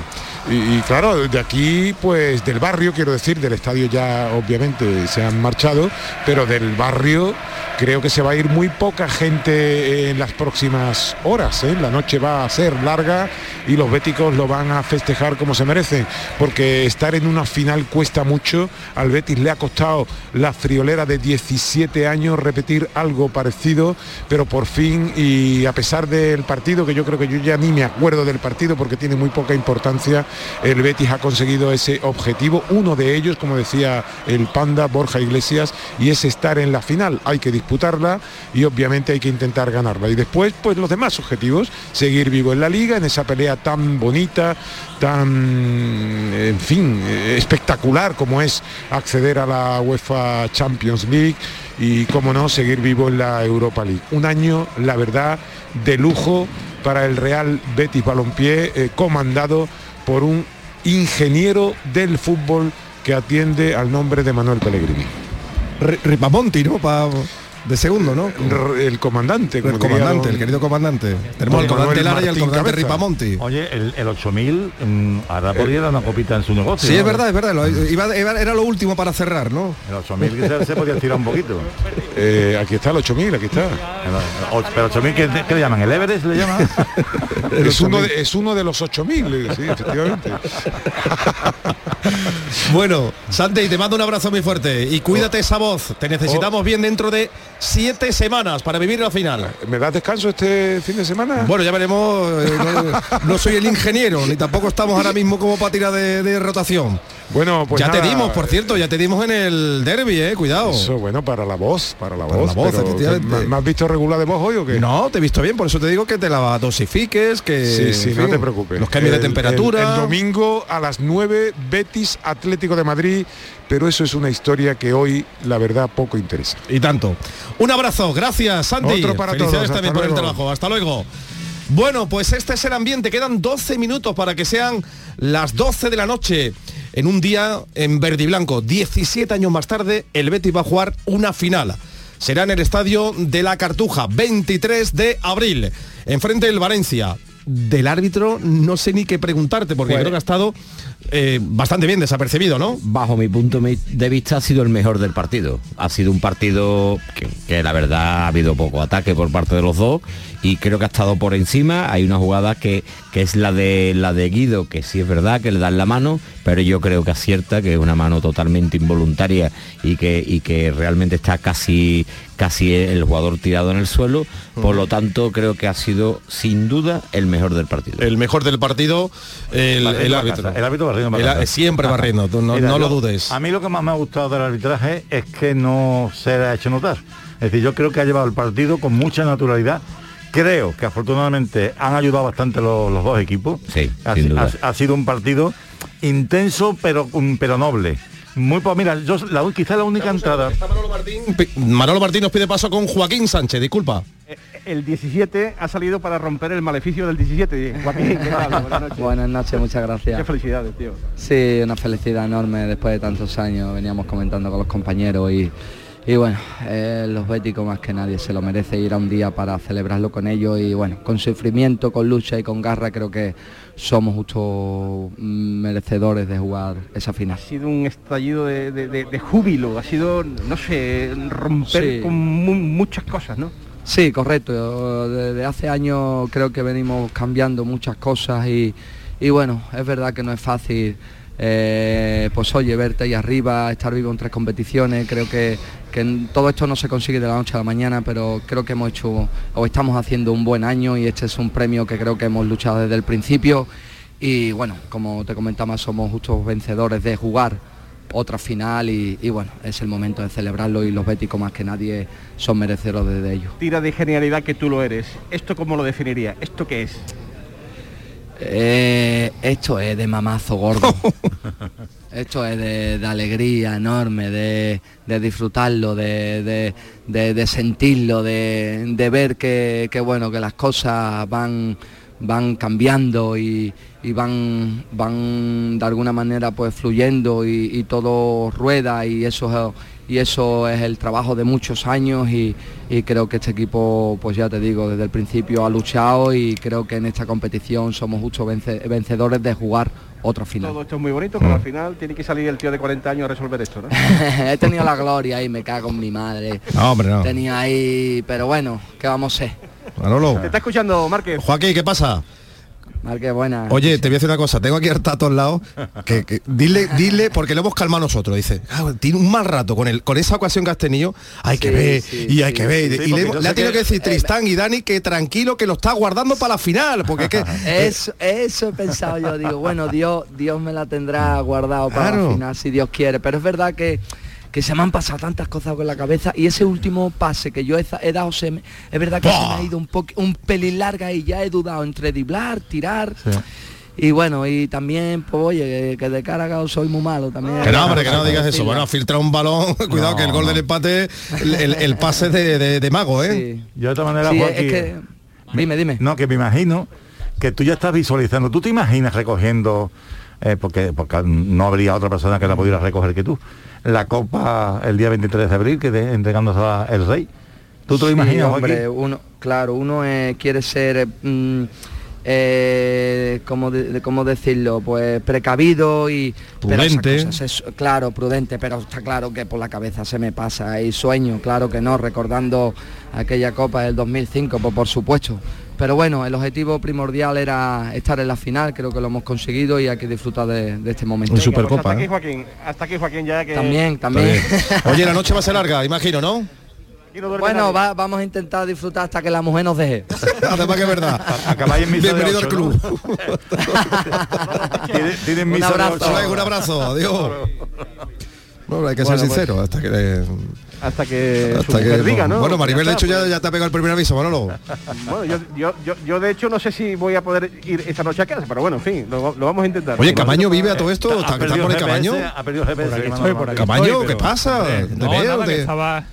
Y, claro, de aquí, pues del barrio, quiero decir, del estadio ya obviamente se han marchado, pero del barrio creo que se va a ir muy poca gente en las próximas horas. ¿eh? La noche va a ser larga y los béticos lo van a festejar como se merecen, porque estar en una final cuesta mucho. Al Betis le ha costado la friolera de 17 años repetir algo parecido, pero por fin y a pesar del partido, que yo creo que yo ya ni me acuerdo del partido porque tiene muy poca importancia, el Betis ha conseguido ese objetivo, uno de ellos, como decía el panda Borja Iglesias, y es estar en la final. Hay que disputarla y obviamente hay que intentar ganarla. Y después, pues los demás objetivos, seguir vivo en la liga, en esa pelea tan bonita, tan, en fin, espectacular como es acceder a la UEFA Champions League y, como no, seguir vivo en la Europa League. Un año, la verdad, de lujo para el Real Betis Balompié, eh, comandado por un ingeniero del fútbol que atiende al nombre de Manuel Pellegrini. Ripamonti, ¿no? De segundo, ¿no? El comandante. El comandante, don- el querido comandante. Tenemos al comandante Lara y al comandante Cabeza. Ripamonti. Oye, el, el 8000 mm, ahora podría dar una copita en su negocio. Sí, ¿no? es verdad, es verdad. lo- iba- iba- era lo último para cerrar, ¿no? El 8000 que se, podía tirar un poquito. Eh, aquí está el 8000, aquí está. Pero 8000, ¿qué, qué le llaman? ¿El Everest le llaman? Es uno, de, es uno de los 8000, sí, efectivamente. Bueno, Santi, te mando un abrazo muy fuerte y cuídate esa voz. Te necesitamos bien dentro de siete semanas para vivir la final. ¿Me das descanso este fin de semana? Bueno, ya veremos. eh, no, no soy el ingeniero, ni tampoco estamos ahora mismo como para tirar de, de rotación. Bueno, pues ya te dimos, por cierto, ya te dimos en el derby, eh, cuidado. Eso, bueno, para la voz, para la Para voz. la voz, pero, efectivamente. ¿me- ¿Me has visto regular de voz hoy o qué? No, te he visto bien, por eso te digo que te la dosifiques, que Sí, no fin, te preocupes. Los cambios de temperatura. El, el domingo a las 9, Betis Atlético de Madrid, pero eso es una historia que hoy, la verdad, poco interesa. Y tanto. Un abrazo, gracias Santi. Otro para Felicidades todos, también hasta por el trabajo. Hasta luego. Bueno, pues este es el ambiente. Quedan 12 minutos para que sean las 12 de la noche en un día en verde y blanco. 17 años más tarde, el Betis va a jugar una final. Será en el estadio de la Cartuja, 23 de abril. Enfrente del Valencia. Del árbitro no sé ni qué preguntarte, porque Pues- creo que ha estado eh, bastante bien desapercibido, ¿no? Bajo mi punto de vista ha sido el mejor del partido. Ha sido un partido que, que la verdad ha habido poco ataque por parte de los dos y creo que ha estado por encima. Hay una jugada que, que es la de la de Guido, que sí es verdad que le dan la mano, pero yo creo que acierta, que es una mano totalmente involuntaria y que, y que realmente está casi, casi el jugador tirado en el suelo. Por lo tanto, creo que ha sido sin duda el mejor del partido. El mejor del partido, el, el para árbitro. el árbitro barriendo El- siempre barriendo, tú no, Mira, no lo yo- dudes. A mí lo que más me ha gustado del arbitraje es que no se le ha hecho notar. Es decir, yo creo que ha llevado el partido con mucha naturalidad. Creo que afortunadamente han ayudado bastante los, los dos equipos. Sí, ha, sin si- duda. ha- ha sido un partido intenso pero, pero noble. Muy po- mira, yo la, quizá la única entrada. Pi- Manolo Martín nos pide paso con Joaquín Sánchez, disculpa. El 17 ha salido para romper el maleficio del 17. Joaquín, ¿qué tal? Buenas noches. Buenas noches, muchas gracias. Qué felicidades, tío. Sí, una felicidad enorme después de tantos años. Veníamos comentando con los compañeros y, y bueno, eh, los béticos más que nadie se lo merece ir a un día para celebrarlo con ellos y bueno, con sufrimiento, con lucha y con garra creo que somos justo merecedores de jugar esa final. Ha sido un estallido de, de- de- de júbilo, ha sido, no sé, romper Sí. con mu- muchas cosas, ¿no? Sí, correcto. Desde hace años creo que venimos cambiando muchas cosas y, y bueno, es verdad que no es fácil. Eh, pues oye, verte ahí arriba, estar vivo en tres competiciones, creo que, que todo esto no se consigue de la noche a la mañana, pero creo que hemos hecho o estamos haciendo un buen año y este es un premio que creo que hemos luchado desde el principio y bueno, como te comentaba, somos justos vencedores de jugar otra final y, bueno, es el momento de celebrarlo y los béticos más que nadie son merecedores de ello. Tira de genialidad que tú lo eres. ¿Esto cómo lo definiría? ¿Esto qué es? Eh, esto es de mamazo gordo. esto es de, de alegría enorme, de, de disfrutarlo, de, de- sentirlo, de, de ver que, que, bueno, que las cosas van, van cambiando y, y van, van de alguna manera pues fluyendo y, y todo rueda y eso es- y eso es el trabajo de muchos años y, y creo que este equipo, pues ya te digo, desde el principio ha luchado y creo que en esta competición somos justos vence- vencedores de jugar otra final. Todo esto es muy bonito, pero al final tiene que salir el tío de 40 años a resolver esto, ¿no? He tenido la gloria y me cago en mi madre. No, hombre, no. Tenía ahí, pero bueno, ¿qué vamos a hacer? Manolo. Te está escuchando, Márquez. Joaquín, ¿qué pasa? Marque, buena. Oye, te voy a decir una cosa, tengo aquí al tato al lado, que, que- dile, dile, porque lo hemos calmado nosotros, dice, "Ah, tiene un mal rato con el, con esa ocasión que has tenido, hay que Sí, ver, sí, y hay sí, que ver. y le, le ha tenido que- que decir Tristán y Dani que tranquilo, que lo está guardando para la final, porque es que... Eso, eso he pensado yo, digo, bueno, Dios, Dios me la tendrá guardado para Claro. la final, si Dios quiere. Pero es verdad que, que se me han pasado tantas cosas con la cabeza y ese último pase que yo he, dado, se me- es verdad que se me ha ido un, poco un pelín larga y ya he dudado entre driblar, tirar. Y bueno, y también, pues oye, que de cara soy muy malo también. Que no, hombre, que no digas eso. Bueno, filtra un balón, cuidado que el gol del empate, el, el- el pase de, de- de mago, ¿eh? Yo de todas maneras, Sí, Joaquín, es que- Dime, dime. No, que me imagino que tú ya estás visualizando. ¿Tú te imaginas recogiendo, eh, porque, porque no habría otra persona que la pudiera recoger que tú, la copa el día 23 de abril, que de, entregándose a el rey? ¿Tú te lo Sí, imaginas, hombre, uno, claro, uno eh, quiere ser, eh, mm, eh, ¿cómo, de- cómo decirlo? Pues precavido y Prudente. cosas es- claro, prudente, pero está claro que por la cabeza se me pasa y sueño, claro que no, recordando aquella copa del 2005, pues por supuesto. Pero bueno, el objetivo primordial era estar en la final, creo que lo hemos conseguido y hay que disfrutar de, de este momento. En Supercopa, Hasta aquí, ¿eh? Joaquín. Hasta aquí, Joaquín, ya que... También, también. Oye, la noche va a ser larga, imagino, ¿no? Bueno, va- vamos a intentar disfrutar hasta que la mujer nos deje. Además que es verdad. Acabáis en misa de Bienvenido al club. Tienen- Tienen Un misa de abrazo. un abrazo, adiós. No, hay que Bueno, ser pues, sincero, hasta que... Hasta que su Hasta que mujer diga, ¿no? Bueno, Maribel, de hecho, ya, pues. ya te ha pegado el primer aviso, Manolo. Bueno, yo, yo, yo, yo de hecho no sé si voy a poder ir esta noche a casa, pero bueno, en fin, lo, lo vamos a intentar. Oye, ¿Camaño vive a todo esto? ¿Está, está por el Camaño? Ha perdido el GPS, Por aquí Manolo estoy, por Martín. aquí Camaño, estoy, ¿qué pasa? Hombre, ¿Te no, veo? nada, que ¿Te- estaba,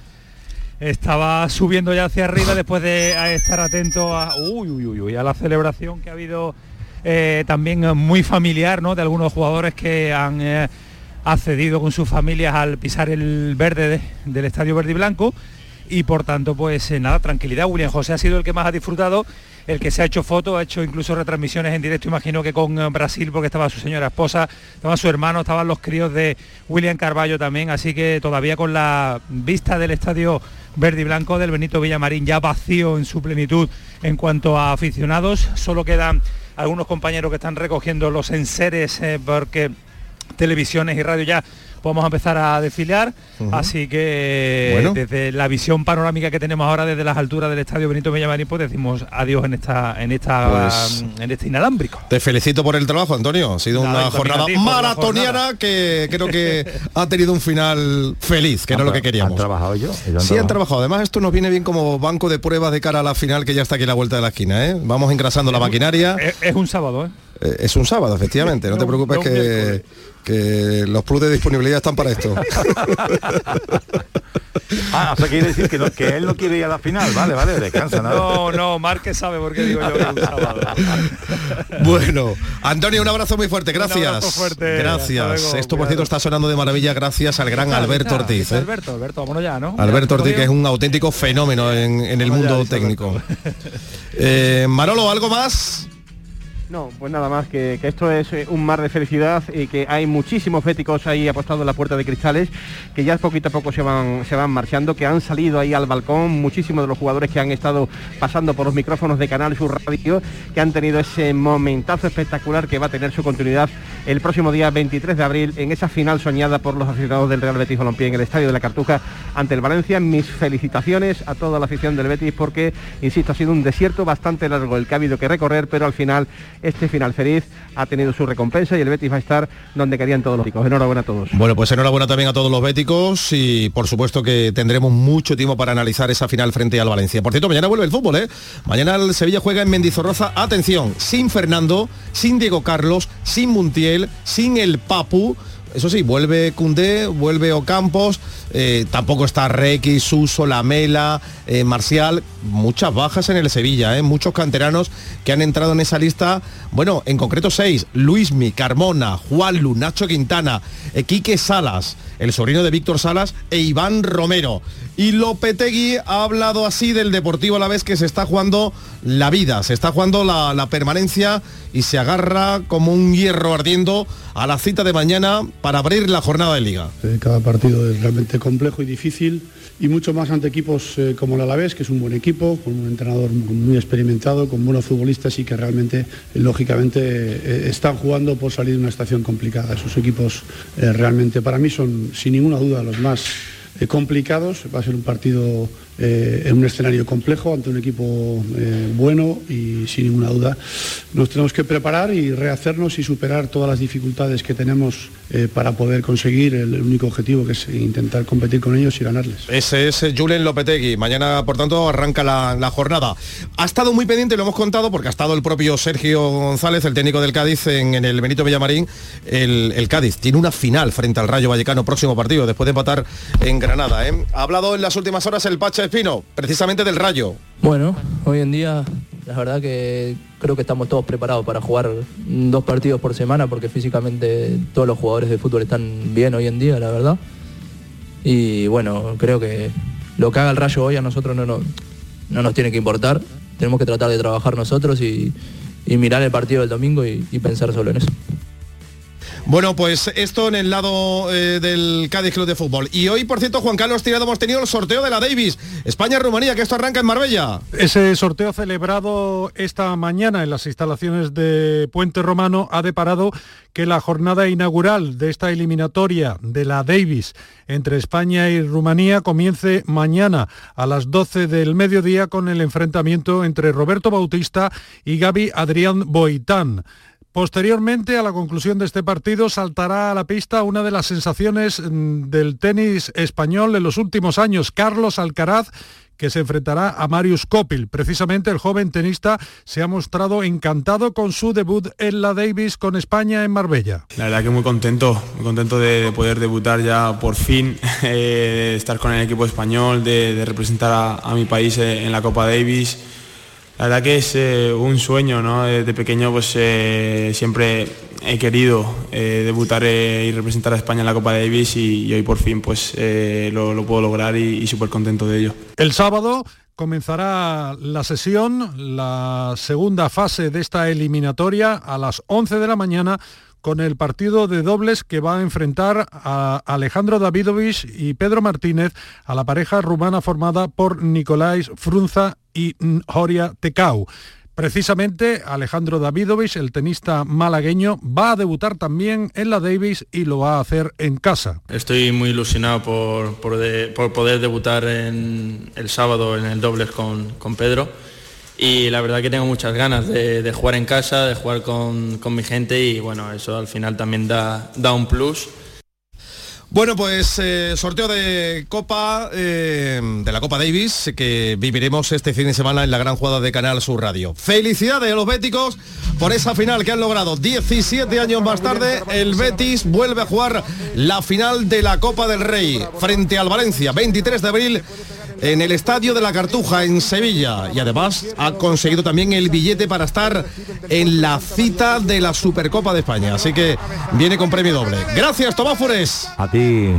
estaba subiendo ya hacia arriba después de estar atento a, uy, uy, uy, uy, a la celebración que ha habido eh, también muy familiar ¿no? de algunos jugadores que han eh, accedido con sus familias al pisar el verde de- del Estadio Verde y Blanco y por tanto pues eh, nada, tranquilidad. William José ha sido el que más ha disfrutado, el que se ha hecho fotos, ha hecho incluso retransmisiones en directo, imagino que con eh, Brasil porque estaba su señora esposa, estaba su hermano, estaban los críos de William Carballo también, así que todavía con la vista del estadio verde y blanco del Benito Villamarín ya vacío en su plenitud en cuanto a aficionados, solo quedan algunos compañeros que están recogiendo los enseres eh, porque televisiones y radio ya vamos a empezar a desfilar así que Bueno. desde la visión panorámica que tenemos ahora desde las alturas del estadio Benito Villamarín pues decimos adiós en esta en esta Pues- en este inalámbrico Te felicito por el trabajo, Antonio. Ha sido Nada, una jornada a ti maratoniana jornada. que creo que ha tenido un final feliz, que era Han lo que queríamos. Han trabajado ellos. ellos Sí, han trabajado. Además, esto nos viene bien como banco de pruebas de cara a la final que ya está aquí a la vuelta de la esquina. ¿eh? Vamos engrasando la maquinaria. es, es un sábado ¿eh? Eh, es un sábado, efectivamente. No te No, preocupes no que, que los plus de disponibilidad están para esto. Ah, o sea, quiere decir que, no- que él no quiere ir a la final. Vale, vale, descansa. nada. No, no, Márquez sabe por qué digo yo que un sábado. Bueno, Antonio, un abrazo muy fuerte, gracias. abrazo fuerte, Gracias. luego, Esto, por cierto, está sonando de maravilla gracias al gran Alberto Ortiz. ¿eh? Alberto, Alberto, vámonos ya, ¿no? Alberto Ortiz, que es ¿todo un auténtico fenómeno en, en el ya, mundo técnico. Eh, Marolo, ¿algo más? No, pues nada más, que, esto es eh, un mar de felicidad y que hay muchísimos féticos ahí apostados en la puerta de cristales que ya poquito a poco se van, se van marchando, que han salido ahí al balcón, muchísimos de los jugadores que han estado pasando por los micrófonos de Canal Sur Radio, que han tenido ese momentazo espectacular que va a tener su continuidad el próximo día 23 de abril en esa final soñada por los aficionados del Real Betis Balompié en el Estadio de la Cartuja ante el Valencia. Mis felicitaciones a toda la afición del Betis porque, insisto, ha sido un desierto bastante largo el que ha habido que recorrer, pero al final este final feliz ha tenido su recompensa y el Betis va a estar donde querían todos los chicos. Enhorabuena a todos. Bueno, pues enhorabuena también a todos los béticos y por supuesto que tendremos mucho tiempo para analizar esa final frente al Valencia. Por cierto, mañana vuelve el fútbol, ¿eh? Mañana el Sevilla juega en Mendizorroza, atención, sin Fernando, sin Diego Carlos, sin Muntiel, sin el Papu. Eso sí, vuelve Cundé, vuelve Ocampos, eh, tampoco está Requi, Suso, Lamela, eh, Marcial, muchas bajas en el Sevilla, ¿eh? muchos canteranos que han entrado en esa lista, bueno, en concreto seis, Luismi, Carmona, Juanlu, Nacho Quintana, Quique Salas, el sobrino de Víctor Salas e Iván Romero. Y Lopetegui ha hablado así del Deportivo a la vez que se está jugando la vida, se está jugando la, la permanencia y se agarra como un hierro ardiendo a la cita de mañana para abrir la jornada de liga. Eh, Cada partido es realmente complejo y difícil y mucho más ante equipos eh, como el Alavés, que es un buen equipo, con un entrenador muy experimentado, con buenos futbolistas y que realmente, eh, lógicamente, eh, están jugando por salir de una estación complicada. Esos equipos eh, realmente para mí son, sin ninguna duda, los más complicados. Va a ser un partido eh, en un escenario complejo ante un equipo eh, bueno y sin ninguna duda nos tenemos que preparar y rehacernos y superar todas las dificultades que tenemos eh, para poder conseguir el único objetivo que es intentar competir con ellos y ganarles. Ese es Julen Lopetegui. Mañana, por tanto, arranca la, jornada. Ha estado muy pendiente, lo hemos contado, porque ha estado el propio Sergio González, el técnico del Cádiz, en, en el Benito Villamarín. El, el Cádiz tiene una final frente al Rayo Vallecano, próximo partido, después de empatar en Granada. ¿eh? Ha hablado en las últimas horas el Pacha Espino, precisamente del Rayo. Bueno, hoy en día la verdad que creo que estamos todos preparados para jugar dos partidos por semana porque físicamente todos los jugadores de fútbol están bien hoy en día, la verdad. Y bueno, creo que lo que haga el Rayo hoy a nosotros no nos, no nos tiene que importar. Tenemos que tratar de trabajar nosotros y, y mirar el partido del domingo y- y pensar solo en eso. Bueno, pues esto en el lado eh, del Cádiz Club de Fútbol. Y hoy, por cierto, Juan Carlos Tirado, hemos tenido el sorteo de la Davis. España-Rumanía, que esto arranca en Marbella. Ese sorteo celebrado esta mañana en las instalaciones de Puente Romano ha deparado que la jornada inaugural de esta eliminatoria de la Davis entre España y Rumanía comience mañana a las 12 del mediodía con el enfrentamiento entre Roberto Bautista y Gaby Adrián Boitán. Posteriormente, a la conclusión de este partido, saltará a la pista una de las sensaciones mm, del tenis español en los últimos años, Carlos Alcaraz, que se enfrentará a Marius Copil. Precisamente el joven tenista se ha mostrado encantado con su debut en la Davis con España en Marbella. La verdad que muy contento, muy contento de, de poder debutar ya por fin, eh, de estar con el equipo español, de, representar a, a mi país eh, en la Copa Davis. La verdad que es eh, un sueño, ¿no? Desde pequeño pues eh, siempre he querido eh, debutar y representar a España en la Copa Davis y, hoy por fin pues lo, lo puedo lograr y, y súper contento de ello. El sábado comenzará la sesión, la segunda fase de esta eliminatoria a las 11 de la mañana con el partido de dobles que va a enfrentar a Alejandro Davidovich y Pedro Martínez, a la pareja rumana formada por Nicolás Frunza y Horia Tecau. Precisamente Alejandro Davidovich, el tenista malagueño, va a debutar también en la Davis y lo va a hacer en casa. Estoy muy ilusionado por, por poder debutar en el sábado en el dobles con, con Pedro y la verdad que tengo muchas ganas de, jugar en casa, de jugar con, con mi gente y bueno, eso al final también da, da un plus. Bueno, pues eh, sorteo de Copa, eh, de la Copa Davis, que viviremos este fin de semana en la gran jugada de Canal Sur Radio. Felicidades a los béticos por esa final que han logrado. 17 años más tarde, el Betis vuelve a jugar la final de la Copa del Rey frente al Valencia, 23 de abril en el Estadio de la Cartuja en Sevilla y además ha conseguido también el billete para estar en la cita de la Supercopa de España. Así que viene con premio doble. Gracias, Tomás Fures. A ti,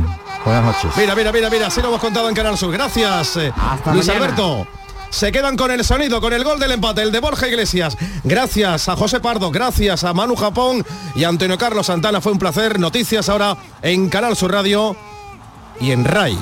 buenas noches. Mira, mira, mira, mira, así lo hemos contado en Canal Sur. Gracias, eh, Luis mañana. Alberto. Se quedan con el sonido, con el gol del empate, el de Borja Iglesias. Gracias a José Pardo, gracias a Manu Japón y a Antonio Carlos Santana. Fue un placer. Noticias ahora en Canal Sur Radio y en RAI.